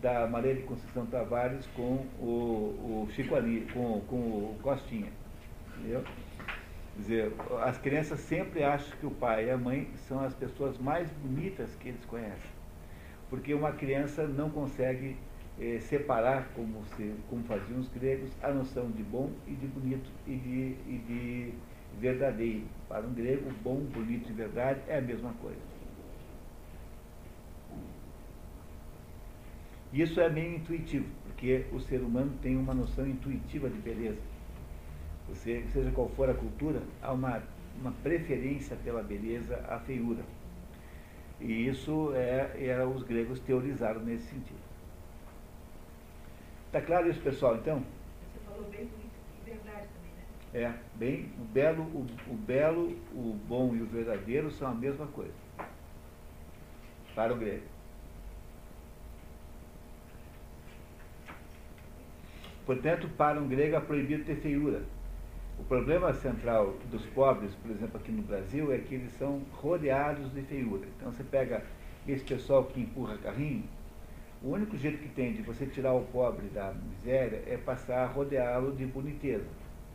Speaker 1: da Maria de Conceição Tavares com o, o Chico Ali, com, com o Costinha. Entendeu? Quer dizer, as crianças sempre acham que o pai e a mãe são as pessoas mais bonitas que eles conhecem. Porque uma criança não consegue eh, separar, como, se, como faziam os gregos, a noção de bom e de bonito e de, e de verdadeiro. Para um grego, bom, bonito e verdade é a mesma coisa. Isso é meio intuitivo, porque o ser humano tem uma noção intuitiva de beleza. Você, seja qual for a cultura, há uma, uma preferência pela beleza à feiura. E isso é, era os gregos teorizaram nesse sentido. Está claro isso, pessoal, então?
Speaker 2: Você falou bem bonito e verdade também, né?
Speaker 1: É, bem, o belo, o, o belo, o bom e o verdadeiro são a mesma coisa. Para o grego. Portanto, para um grego é proibido ter feiura. O problema central dos pobres, por exemplo, aqui no Brasil, é que eles são rodeados de feiura. Então você pega esse pessoal que empurra carrinho, o único jeito que tem de você tirar o pobre da miséria é passar a rodeá-lo de boniteza.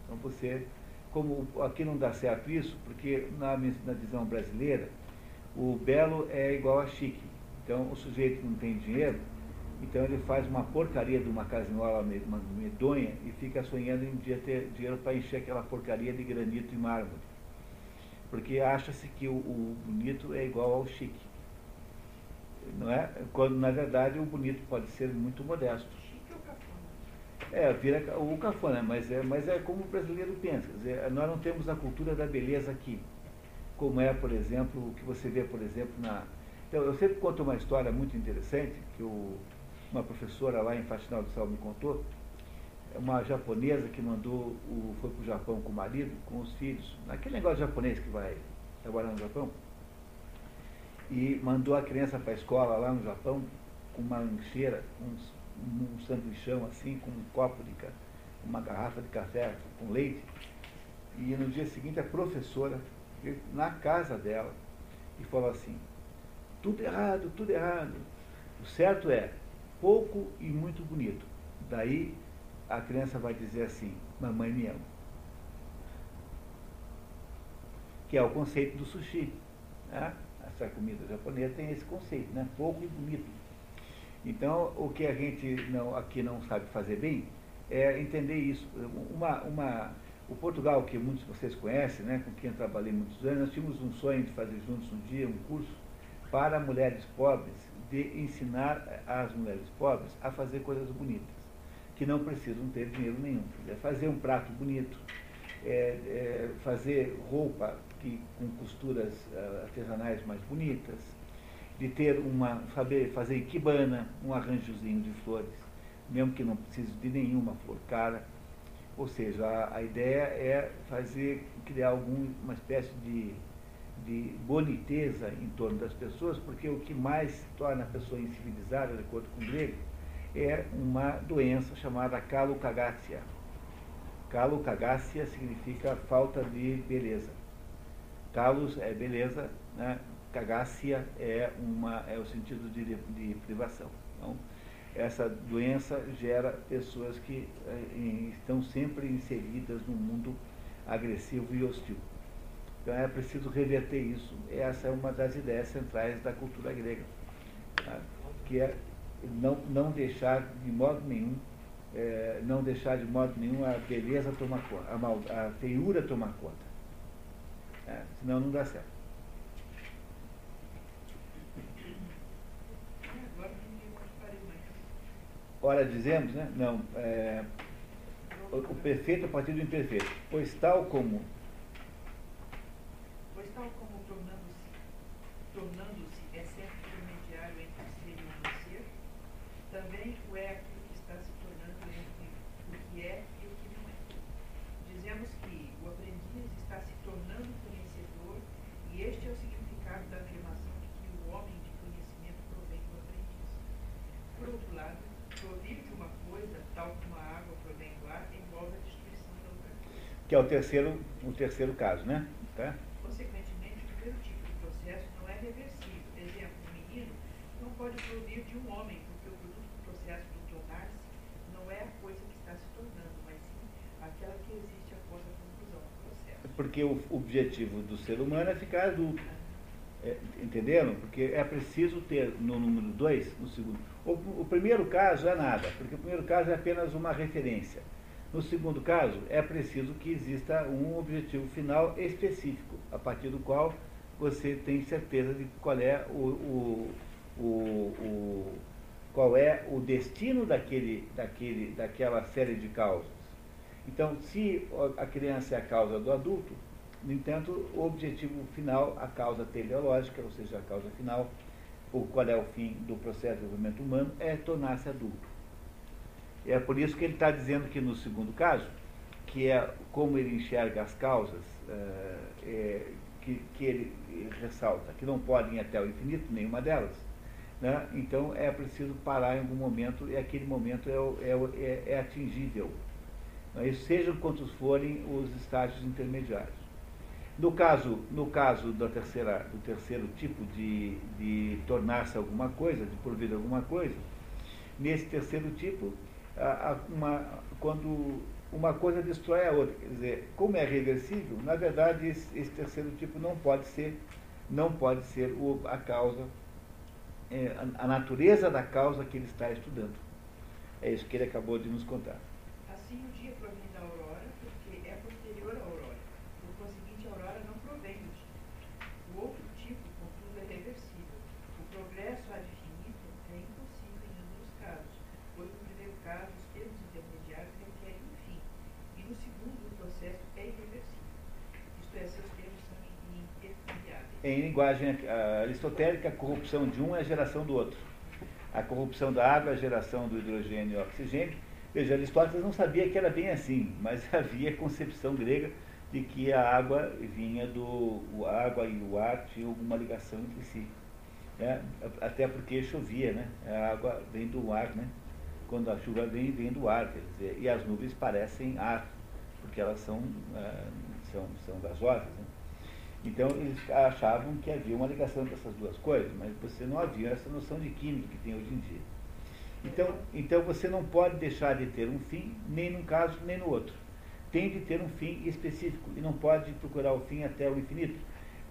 Speaker 1: Então você, como aqui não dá certo isso, porque na, na visão brasileira, o belo é igual a chique. Então o sujeito não tem dinheiro, então ele faz uma porcaria de uma casinola medonha e fica sonhando em um dia ter dinheiro para encher aquela porcaria de granito e mármore. Porque acha-se que o, o, bonito é igual ao chique. Não é? Quando na verdade o bonito pode ser muito modesto.
Speaker 2: Chique ou cafona?
Speaker 1: É, vira o cafona, mas é, mas é como o brasileiro pensa. Dizer, nós não temos a cultura da beleza aqui. Como é, por exemplo, o que você vê, por exemplo, na. Então, eu sempre conto uma história muito interessante que o uma professora lá em Faxinal do Sal me contou, uma japonesa que mandou, o, foi para o Japão com o marido, com os filhos, naquele negócio japonês que vai trabalhar no Japão, e mandou a criança para a escola lá no Japão com uma lancheira, um, um sanduichão assim, com um copo de uma garrafa de café com leite. E no dia seguinte a professora veio na casa dela e falou assim, tudo errado, tudo errado. O certo é, pouco e muito bonito. Daí a criança vai dizer assim: Mamãe me ama. Que é o conceito do sushi. Né? Essa comida japonesa tem esse conceito, né? pouco e bonito. Então, o que a gente não, aqui não sabe fazer bem é entender isso. Uma, uma, o Portugal, que muitos de vocês conhecem, né, com quem eu trabalhei muitos anos, nós tínhamos um sonho de fazer juntos um dia um curso para mulheres pobres de ensinar as mulheres pobres a fazer coisas bonitas, que não precisam ter dinheiro nenhum. Fazer um prato bonito, é, é fazer roupa que, com costuras uh, artesanais mais bonitas, de ter uma, saber fazer ikebana, um arranjozinho de flores, mesmo que não precise de nenhuma flor cara. Ou seja, a, a ideia é fazer, criar alguma espécie de de boniteza em torno das pessoas, porque o que mais torna a pessoa incivilizada, de acordo com o grego, é uma doença chamada calocagácia. Calocagácia significa falta de beleza. Calos é beleza, né? cagácia é, uma, é o sentido de, de privação. Então, essa doença gera pessoas que eh, estão sempre inseridas num mundo agressivo e hostil. Então é preciso reverter isso. Essa é uma das ideias centrais da cultura grega, tá? que é não, não deixar de modo nenhum, é, não deixar de modo nenhum a beleza tomar conta, a, mal, a feiura tomar conta. É, senão não dá certo. Ora dizemos, né? Não, é, o, perfeito a partir do imperfeito. Pois tal como
Speaker 2: tornando-se é excesso intermediário entre o ser e o não ser,
Speaker 1: também o é aquilo que está se tornando
Speaker 2: entre o que é e o que não é. Dizemos que o aprendiz está se tornando conhecedor e este é o significado da afirmação de que o homem de conhecimento provém do aprendiz. Por outro lado, provir de uma coisa, tal como a água provém do ar, envolve a destruição da outra coisa. Que é o terceiro, o terceiro caso, né? Tá?
Speaker 1: Porque o objetivo do ser humano é ficar adulto. É, entenderam? Porque é preciso ter no número 2, no segundo. O, o, primeiro caso é nada, porque o primeiro caso é apenas uma referência. No segundo caso, é preciso que exista um objetivo final específico, a partir do qual você tem certeza de qual é o, o, o qual é o destino daquele, daquele, daquela série de causas. Então, se a criança é a causa do adulto, no entanto, o objetivo final, a causa teleológica, ou seja, a causa final, o qual é o fim do processo de desenvolvimento humano, é tornar-se adulto. É por isso que ele está dizendo que no segundo caso, que é como ele enxerga as causas, é, é, que, que ele ressalta, que não podem ir até o infinito, nenhuma delas. Né? Então é preciso parar em algum momento, e aquele momento é, é, é atingível. Sejam quantos forem os estágios intermediários. No caso, no caso da terceira, do terceiro tipo de, de tornar-se alguma coisa, de porvir alguma coisa, nesse terceiro tipo, uma, quando uma coisa destrói a outra. Quer dizer, como é reversível, na verdade esse, esse terceiro tipo não pode ser, não pode ser o, a causa, é, a, a natureza da causa que ele está estudando. É isso que ele acabou de nos contar.
Speaker 2: Assim o dia provém da aurora, porque é posterior à aurora. Por conseguinte, a aurora não provém do dia. O outro tipo, contudo, é reversível. O progresso ad infinito é impossível em ambos os casos, pois no primeiro caso os termos intermediários requerem um fim, e no segundo o processo é irreversível. Isto é, seus termos são intercambiáveis.
Speaker 1: Em linguagem aristotélica, a corrupção de um é a geração do outro. A corrupção da água é a geração do hidrogênio e oxigênio, Veja, Aristóteles não sabia que era bem assim, mas *laughs* havia concepção grega de que a água vinha do. A água e o ar tinham alguma ligação entre si. É, até porque chovia, né? A água vem do ar, né? Quando a chuva vem, vem do ar, quer dizer, e as nuvens parecem ar, porque elas são, ah, são, são gasosas. Né? Então eles achavam que havia uma ligação entre essas duas coisas, mas você não havia essa noção de química que tem hoje em dia. Então, então você não pode deixar de ter um fim, nem num caso, nem no outro. Tem de ter um fim específico e não pode procurar o fim até o infinito.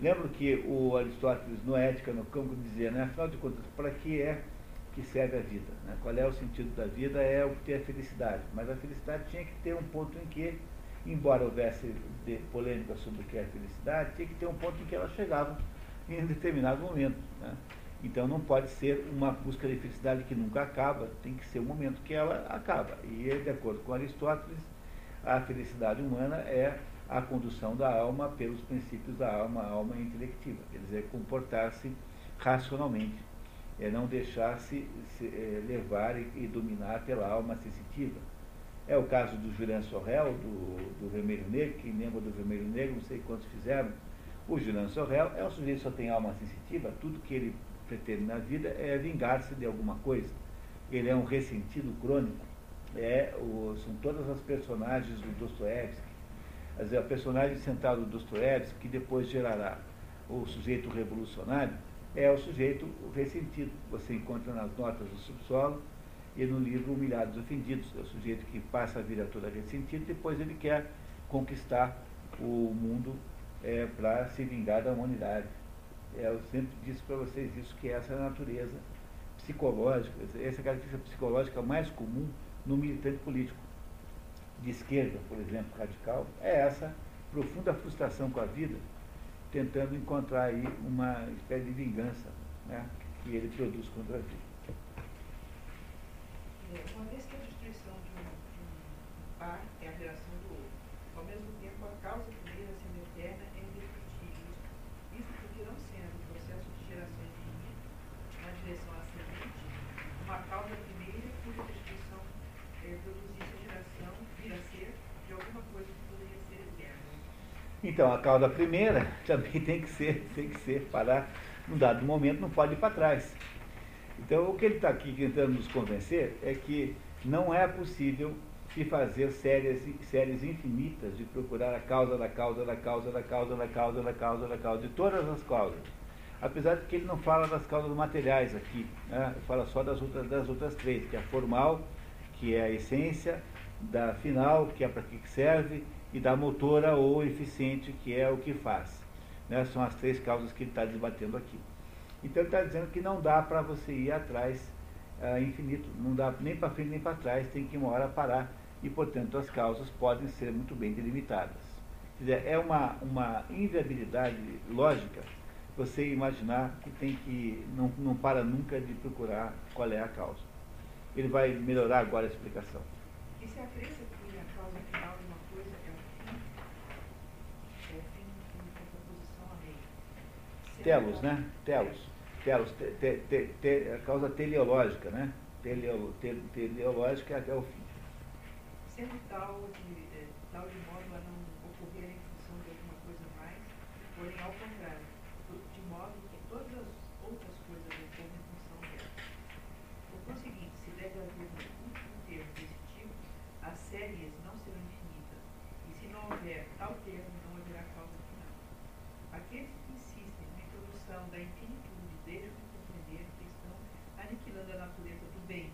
Speaker 1: Lembro que o Aristóteles, no Ética, no Campo, dizia, né, afinal de contas, para que é que serve a vida? Né? Qual é o sentido da vida? É obter a felicidade. Mas a felicidade tinha que ter um ponto em que, embora houvesse polêmica sobre o que é felicidade, tinha que ter um ponto em que ela chegava em determinado momento. Né? Então não pode ser uma busca de felicidade que nunca acaba, tem que ser o um momento que ela acaba. E de acordo com Aristóteles, a felicidade humana é a condução da alma pelos princípios da alma, a alma intelectiva, quer dizer, comportar-se racionalmente, é não deixar-se se, é, levar e, dominar pela alma sensitiva. É o caso do Julian Sorrel, do, do Vermelho Negro, quem lembra do Vermelho Negro, não sei quantos fizeram. O Julian Sorrel é um sujeito que só tem alma sensitiva, tudo que ele pretende na vida é vingar-se de alguma coisa. Ele é um ressentido crônico. É o, são todas as personagens do Dostoiévski. A personagem central do Dostoiévski, que depois gerará o sujeito revolucionário, é o sujeito ressentido. Você encontra nas notas do subsolo e no livro Humilhados Ofendidos. É o sujeito que passa a vida toda ressentido, depois ele quer conquistar o mundo é, para se vingar da humanidade. É, eu sempre disse para vocês isso, que essa é a natureza psicológica, essa característica psicológica mais comum no militante político. De esquerda, por exemplo, radical, é essa profunda frustração com a vida, tentando encontrar aí uma espécie de vingança né, que ele produz contra a vida.
Speaker 2: É, uma vez que a destruição de um, de um par é a geração do outro, ao mesmo tempo a causa primeira sendo eterna é indestrutível. Isso porque não sendo o processo de geração infinito na direção ascendente, uma causa primeira cuja destruição é, produzisse a geração vir a ser de alguma coisa que poderia ser eterna.
Speaker 1: Então, a causa primeira *laughs* também tem que ser, tem que ser, para, num dado momento, não pode ir para trás. Então, o que ele está aqui tentando nos convencer é que não é possível se fazer séries, séries infinitas de procurar a causa da causa da causa da causa da causa da causa da causa de todas as causas. Apesar de que ele não fala das causas materiais aqui, né? fala só das outras, das outras três, que é a formal, que é a essência, da final, que é para que serve, e da motora ou eficiente, que é o que faz. Né? São as três causas que ele está debatendo aqui. Então ele está dizendo que não dá para você ir atrás uh, infinito, não dá nem para frente nem para trás, tem que uma hora parar e, portanto, as causas podem ser muito bem delimitadas. Quer dizer, é uma, uma inviabilidade lógica você imaginar que tem que não, não para nunca de procurar qual é a causa. Ele vai melhorar agora a explicação.
Speaker 2: E se a crença que a causa final de uma coisa é o fim, é o fim em contraposição à lei.
Speaker 1: Telos, né? Telos. Telos, te, te, te, a causa teleológica, né? Teleo, te, teleológica é o fim.
Speaker 2: Sendo tal de, é, tal de modo a não ocorrer em função de alguma coisa mais, porém ao contrário, de modo que todas as outras coisas ocorrem em função dela. Por conseguinte, se deve haver um termo desse tipo, as séries não serão infinitas, e se não houver tal termo, não haverá causa final. Aqueles que insistem na introdução da infinitude deixam de compreender que estão aniquilando a natureza do bem,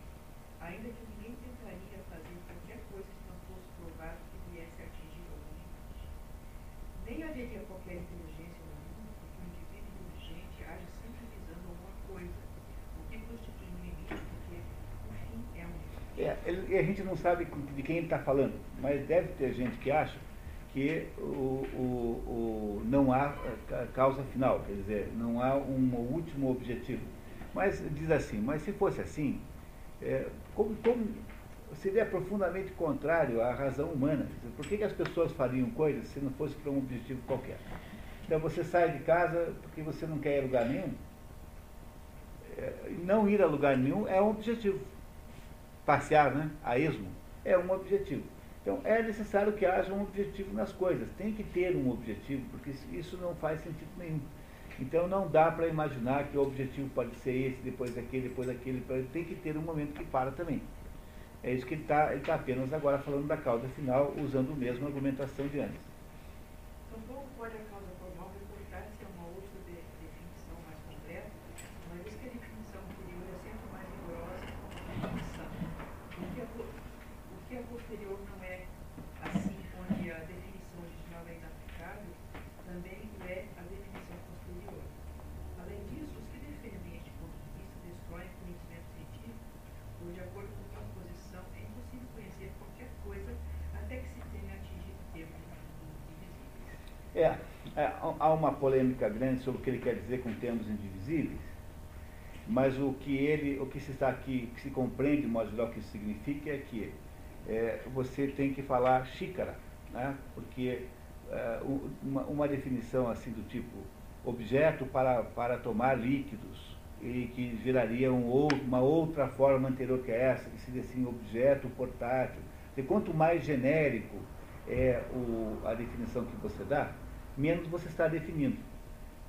Speaker 2: ainda que ninguém tentaria fazer qualquer coisa se não fosse provado que viesse a atingir algum limite. Nem haveria qualquer inteligência no mundo porque o indivíduo inteligente age sempre visando alguma coisa, o que constitui um limite, porque o fim é um limite.
Speaker 1: É, ele, a gente não sabe de quem ele está falando, mas deve ter gente que acha que o, o, o, não há causa final, quer dizer, não há um último objetivo. Mas diz assim, mas se fosse assim, é, como, como seria profundamente contrário à razão humana. Por que, que as pessoas fariam coisas se não fosse para um objetivo qualquer? Então você sai de casa porque você não quer ir a lugar nenhum. É, não ir a lugar nenhum é um objetivo. Passear, né? A esmo é um objetivo. Então, é necessário que haja um objetivo nas coisas. Tem que ter um objetivo, porque isso não faz sentido nenhum. Então, não dá para imaginar que o objetivo pode ser esse, depois aquele, depois aquele. Tem que ter um momento que para também. É isso que ele está tá apenas agora falando da causa final, usando a mesma argumentação de antes.
Speaker 2: Então, pode a causa formal reportar-se a uma outra de, definição mais completa, uma vez que a definição anterior é sempre mais rigorosa que a definição? O que é, o que é posterior não é assim, onde a definição original é inaplicável, também é a definição posterior. Além disso, os que defendem este ponto de vista destroem o conhecimento científico, pois, de acordo com sua posição, é impossível conhecer qualquer coisa até que se tenha atingido termos indivisíveis.
Speaker 1: É, é, há uma polêmica grande sobre o que ele quer dizer com termos indivisíveis, mas o que ele, o que se está aqui, que se compreende, de modo geral, que isso significa é que é, você tem que falar xícara, né? porque é, uma, uma, definição assim do tipo objeto para, para tomar líquidos e que geraria um, uma outra forma anterior que essa, que seria assim objeto portátil. E quanto mais genérico é o, a definição que você dá, menos você está definindo.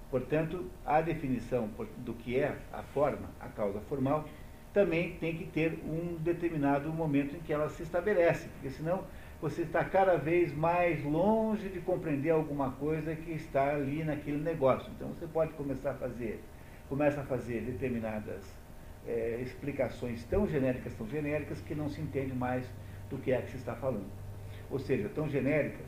Speaker 1: Portanto, a definição do que é a forma, a causa formal, também tem que ter um determinado momento em que ela se estabelece, porque senão você está cada vez mais longe de compreender alguma coisa que está ali naquele negócio. Então você pode começar a fazer, começa a fazer determinadas é, explicações tão genéricas, tão genéricas, que não se entende mais do que é que se está falando. Ou seja, tão genéricas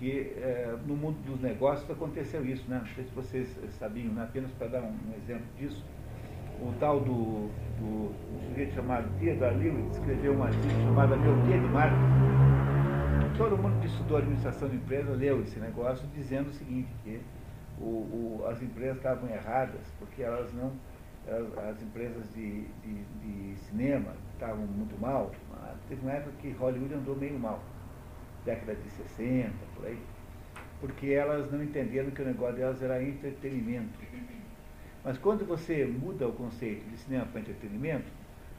Speaker 1: que é, no mundo dos negócios aconteceu isso, né? Não sei se vocês sabiam, né? apenas para dar um, exemplo disso o tal do, do um sujeito chamado Theodore Lewis escreveu um artigo chamado A Teoria de Marketing. Todo mundo que estudou administração de empresa leu esse negócio dizendo o seguinte, que o, o, as empresas estavam erradas porque elas não, elas, as empresas de, de, de, cinema estavam muito mal. Teve uma época que Hollywood andou meio mal, década de 60, por aí, porque elas não entenderam que o negócio delas era entretenimento mas quando você muda o conceito de cinema para entretenimento,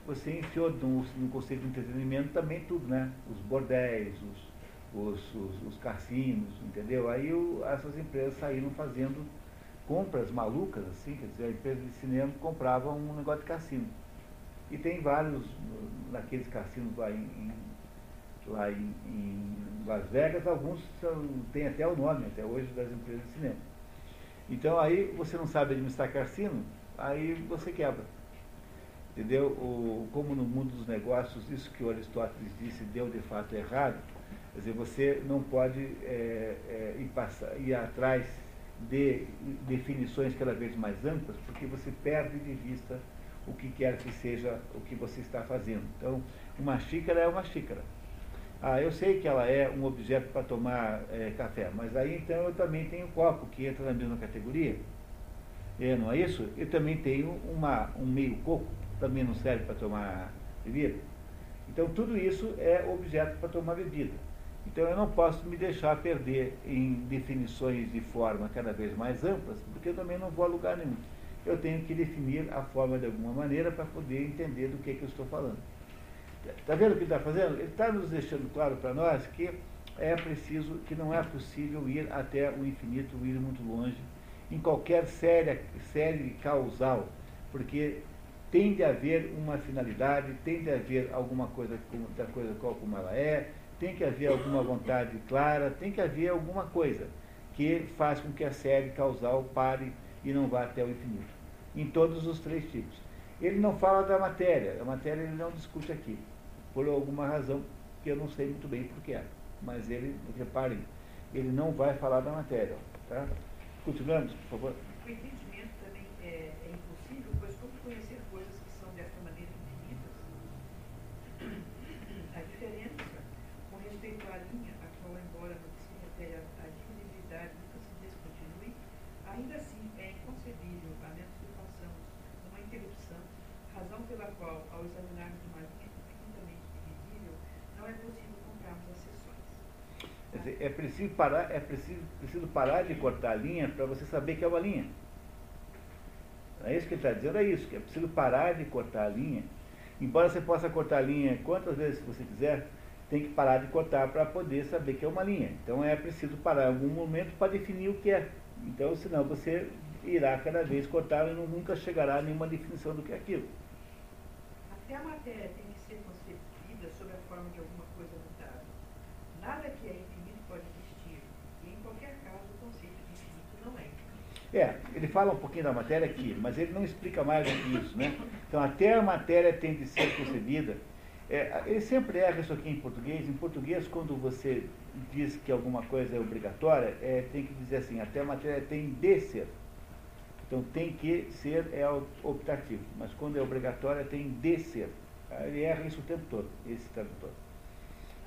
Speaker 1: você enfiou no, no, conceito de entretenimento também tudo, né? Os bordéis, os, os, os, os cassinos, entendeu? Aí o, essas empresas saíram fazendo compras malucas, assim, quer dizer, a empresa de cinema comprava um negócio de cassino. E tem vários, naqueles cassinos lá em, em lá em, em Las Vegas, alguns são, têm até o nome, até hoje, das empresas de cinema. Então aí você não sabe administrar cassino, aí você quebra. Entendeu? O, como no mundo dos negócios, isso que o Aristóteles disse deu de fato errado, quer dizer, você não pode é, é, ir, passar, ir atrás de definições cada vez mais amplas, porque você perde de vista o que quer que seja o que você está fazendo. Então, uma xícara é uma xícara. Ah, eu sei que ela é um objeto para tomar é, café, mas aí então eu também tenho copo, que entra na mesma categoria. É, não é isso? Eu também tenho uma, um meio coco, também não serve para tomar bebida. Então tudo isso é objeto para tomar bebida. Então eu não posso me deixar perder em definições de forma cada vez mais amplas, porque eu também não vou a lugar nenhum. Eu tenho que definir a forma de alguma maneira para poder entender do que, que eu estou falando. Está vendo o que ele está fazendo? Ele está nos deixando claro para nós que é preciso, que não é possível ir até o infinito, ir muito longe, em qualquer série, série causal, porque tem de haver uma finalidade, tem de haver alguma coisa da coisa qual como ela é, tem que haver alguma vontade clara, tem que haver alguma coisa que faz com que a série causal pare e não vá até o infinito. Em todos os três tipos. Ele não fala da matéria, a matéria ele não discute aqui por alguma razão que eu não sei muito bem porquê. Mas ele, reparem, ele não vai falar da matéria. Tá? Continuamos, por favor.
Speaker 2: O entendimento também é, é impossível, pois como conhecer coisas que são dessa maneira infinitas? A diferença com respeito à linha, a qual, embora não se refere à divisibilidade, nunca se descontinue, ainda assim é inconcebível, a menos que façamos uma interrupção, razão pela qual, ao examinarmos uma linha, não é possível comprarmos as sessões.
Speaker 1: é preciso parar, é preciso, preciso parar de cortar a linha para você saber que é uma linha. É isso que ele está dizendo, é isso, que é preciso parar de cortar a linha. Embora você possa cortar a linha quantas vezes você quiser, tem que parar de cortar para poder saber que é uma linha. Então é preciso parar em algum momento para definir o que é. Então, senão você irá cada vez cortar e nunca chegará a nenhuma definição do que é aquilo.
Speaker 2: Até a matéria tem que ser concebida sob a forma de alguma coisa mutável. Nada que é infinito pode existir, e em qualquer caso o conceito de infinito não é infinito.
Speaker 1: É, ele fala um pouquinho da matéria aqui, mas ele não explica mais do que isso, né? Então, até a matéria tem de ser concebida. É, ele sempre erra isso aqui em português. Em português, quando você diz que alguma coisa é obrigatória, é, tem que dizer assim, até a matéria tem de ser. Então, tem que ser é optativo, mas quando é obrigatória, tem de ser. Ele erra isso o tempo todo, esse tradutor.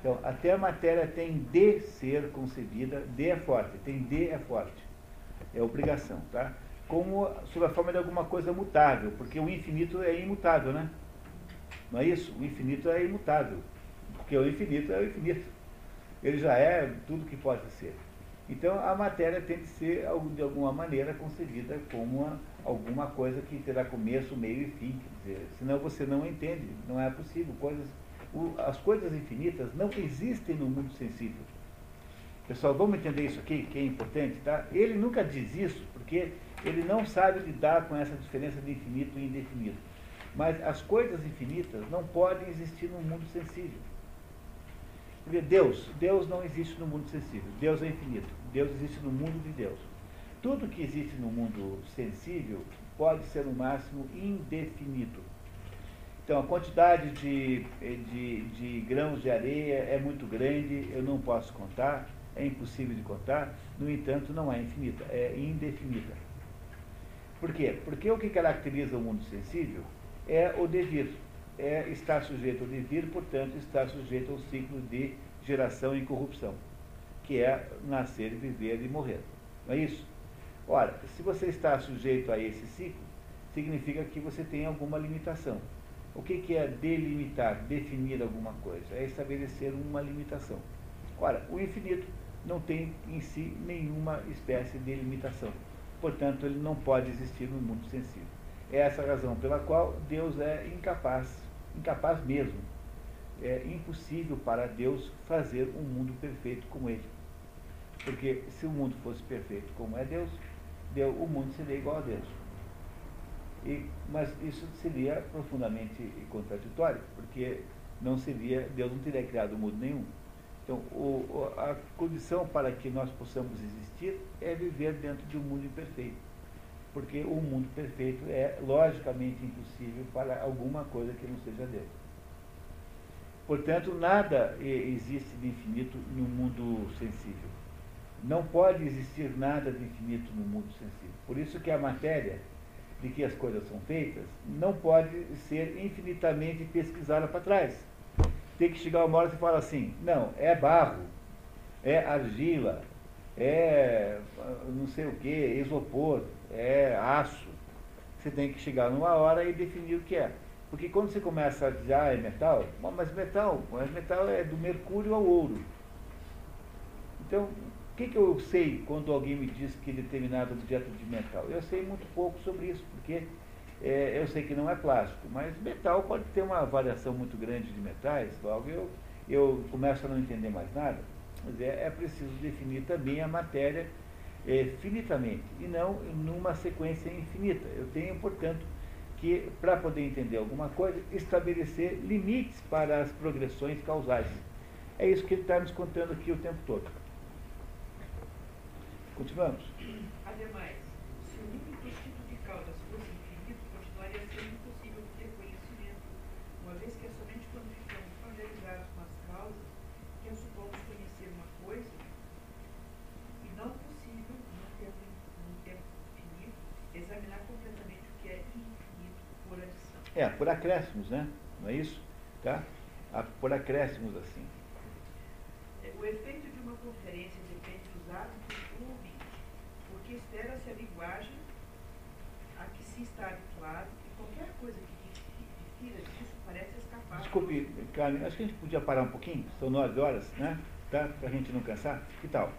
Speaker 1: Então, até a matéria tem de ser concebida, de é forte, tem de é forte. É obrigação, tá? Como sob a forma de alguma coisa mutável, porque o infinito é imutável, né? Não é isso? O infinito é imutável, porque o infinito é o infinito. Ele já é tudo que pode ser. Então, a matéria tem que ser, de alguma maneira, concebida como uma, alguma coisa que terá começo, meio e fim. Quer dizer, senão você não entende, não é possível. Coisas, o, as coisas infinitas não existem no mundo sensível. Pessoal, vamos entender isso aqui, que é importante, tá? Ele nunca diz isso, porque ele não sabe lidar com essa diferença de infinito e indefinido. Mas as coisas infinitas não podem existir no mundo sensível. Porque Deus, Deus não existe no mundo sensível. Deus é infinito. Deus existe no mundo de Deus. Tudo que existe no mundo sensível pode ser no máximo indefinido. Então a quantidade de, de, de grãos de areia é muito grande, eu não posso contar, é impossível de contar, no entanto não é infinita, é indefinida. Por quê? Porque o que caracteriza o mundo sensível é o devir é, está sujeito ao devir, portanto, está sujeito ao ciclo de geração e corrupção, que é nascer, viver e morrer. Não é isso? Ora, se você está sujeito a esse ciclo, significa que você tem alguma limitação. O que, que é delimitar, definir alguma coisa? É estabelecer uma limitação. Ora, o infinito não tem em si nenhuma espécie de limitação. Portanto, ele não pode existir no mundo sensível. É essa a razão pela qual Deus é incapaz incapaz mesmo. É impossível para Deus fazer um mundo perfeito como ele. Porque se o mundo fosse perfeito como é Deus, Deus o mundo seria igual a Deus. E, mas isso seria profundamente contraditório, porque não seria, Deus não teria criado mundo nenhum. Então, o, a condição para que nós possamos existir é viver dentro de um mundo imperfeito. Porque o mundo perfeito é logicamente impossível para alguma coisa que não seja Deus. Portanto, nada existe de infinito no mundo sensível. Não pode existir nada de infinito no mundo sensível. Por isso que a matéria de que as coisas são feitas não pode ser infinitamente pesquisada para trás. Tem que chegar uma hora que você fala assim, não, é barro, é argila, é não sei o que, isopor, é aço. Você tem que chegar numa hora e definir o que é. Porque quando você começa a dizer, ah, é metal, mas metal, mas metal é do mercúrio ao ouro. Então, o que, que eu sei quando alguém me diz que determinado objeto de metal? Eu sei muito pouco sobre isso, porque é, eu sei que não é plástico, mas metal pode ter uma variação muito grande de metais, logo eu, eu começo a não entender mais nada. Mas é, é preciso definir também a matéria é, finitamente, e não numa sequência infinita. Eu tenho, portanto, que, para poder entender alguma coisa, estabelecer limites para as progressões causais. É isso que ele está nos contando aqui o tempo todo. Continuamos.
Speaker 2: Ademais, se o único tipo de causas fosse infinito, continuaria sendo impossível ter conhecimento, uma vez que é somente quando ficamos familiarizados com as causas que assumamos conhecer uma coisa, e não possível, no tempo, no tempo finito, examinar completamente o que é infinito por adição.
Speaker 1: É, por acréscimos, né? Não é isso? Tá? Por acréscimos assim.
Speaker 2: É, o efeito de uma conferência depende dos hábitos porque espera-se a linguagem a que se está habituado e qualquer coisa que difira disso parece escapar.
Speaker 1: Desculpe, Carmen, acho que a gente podia parar um pouquinho, são nove horas, né? Tá? Para a gente não cansar. Que tal?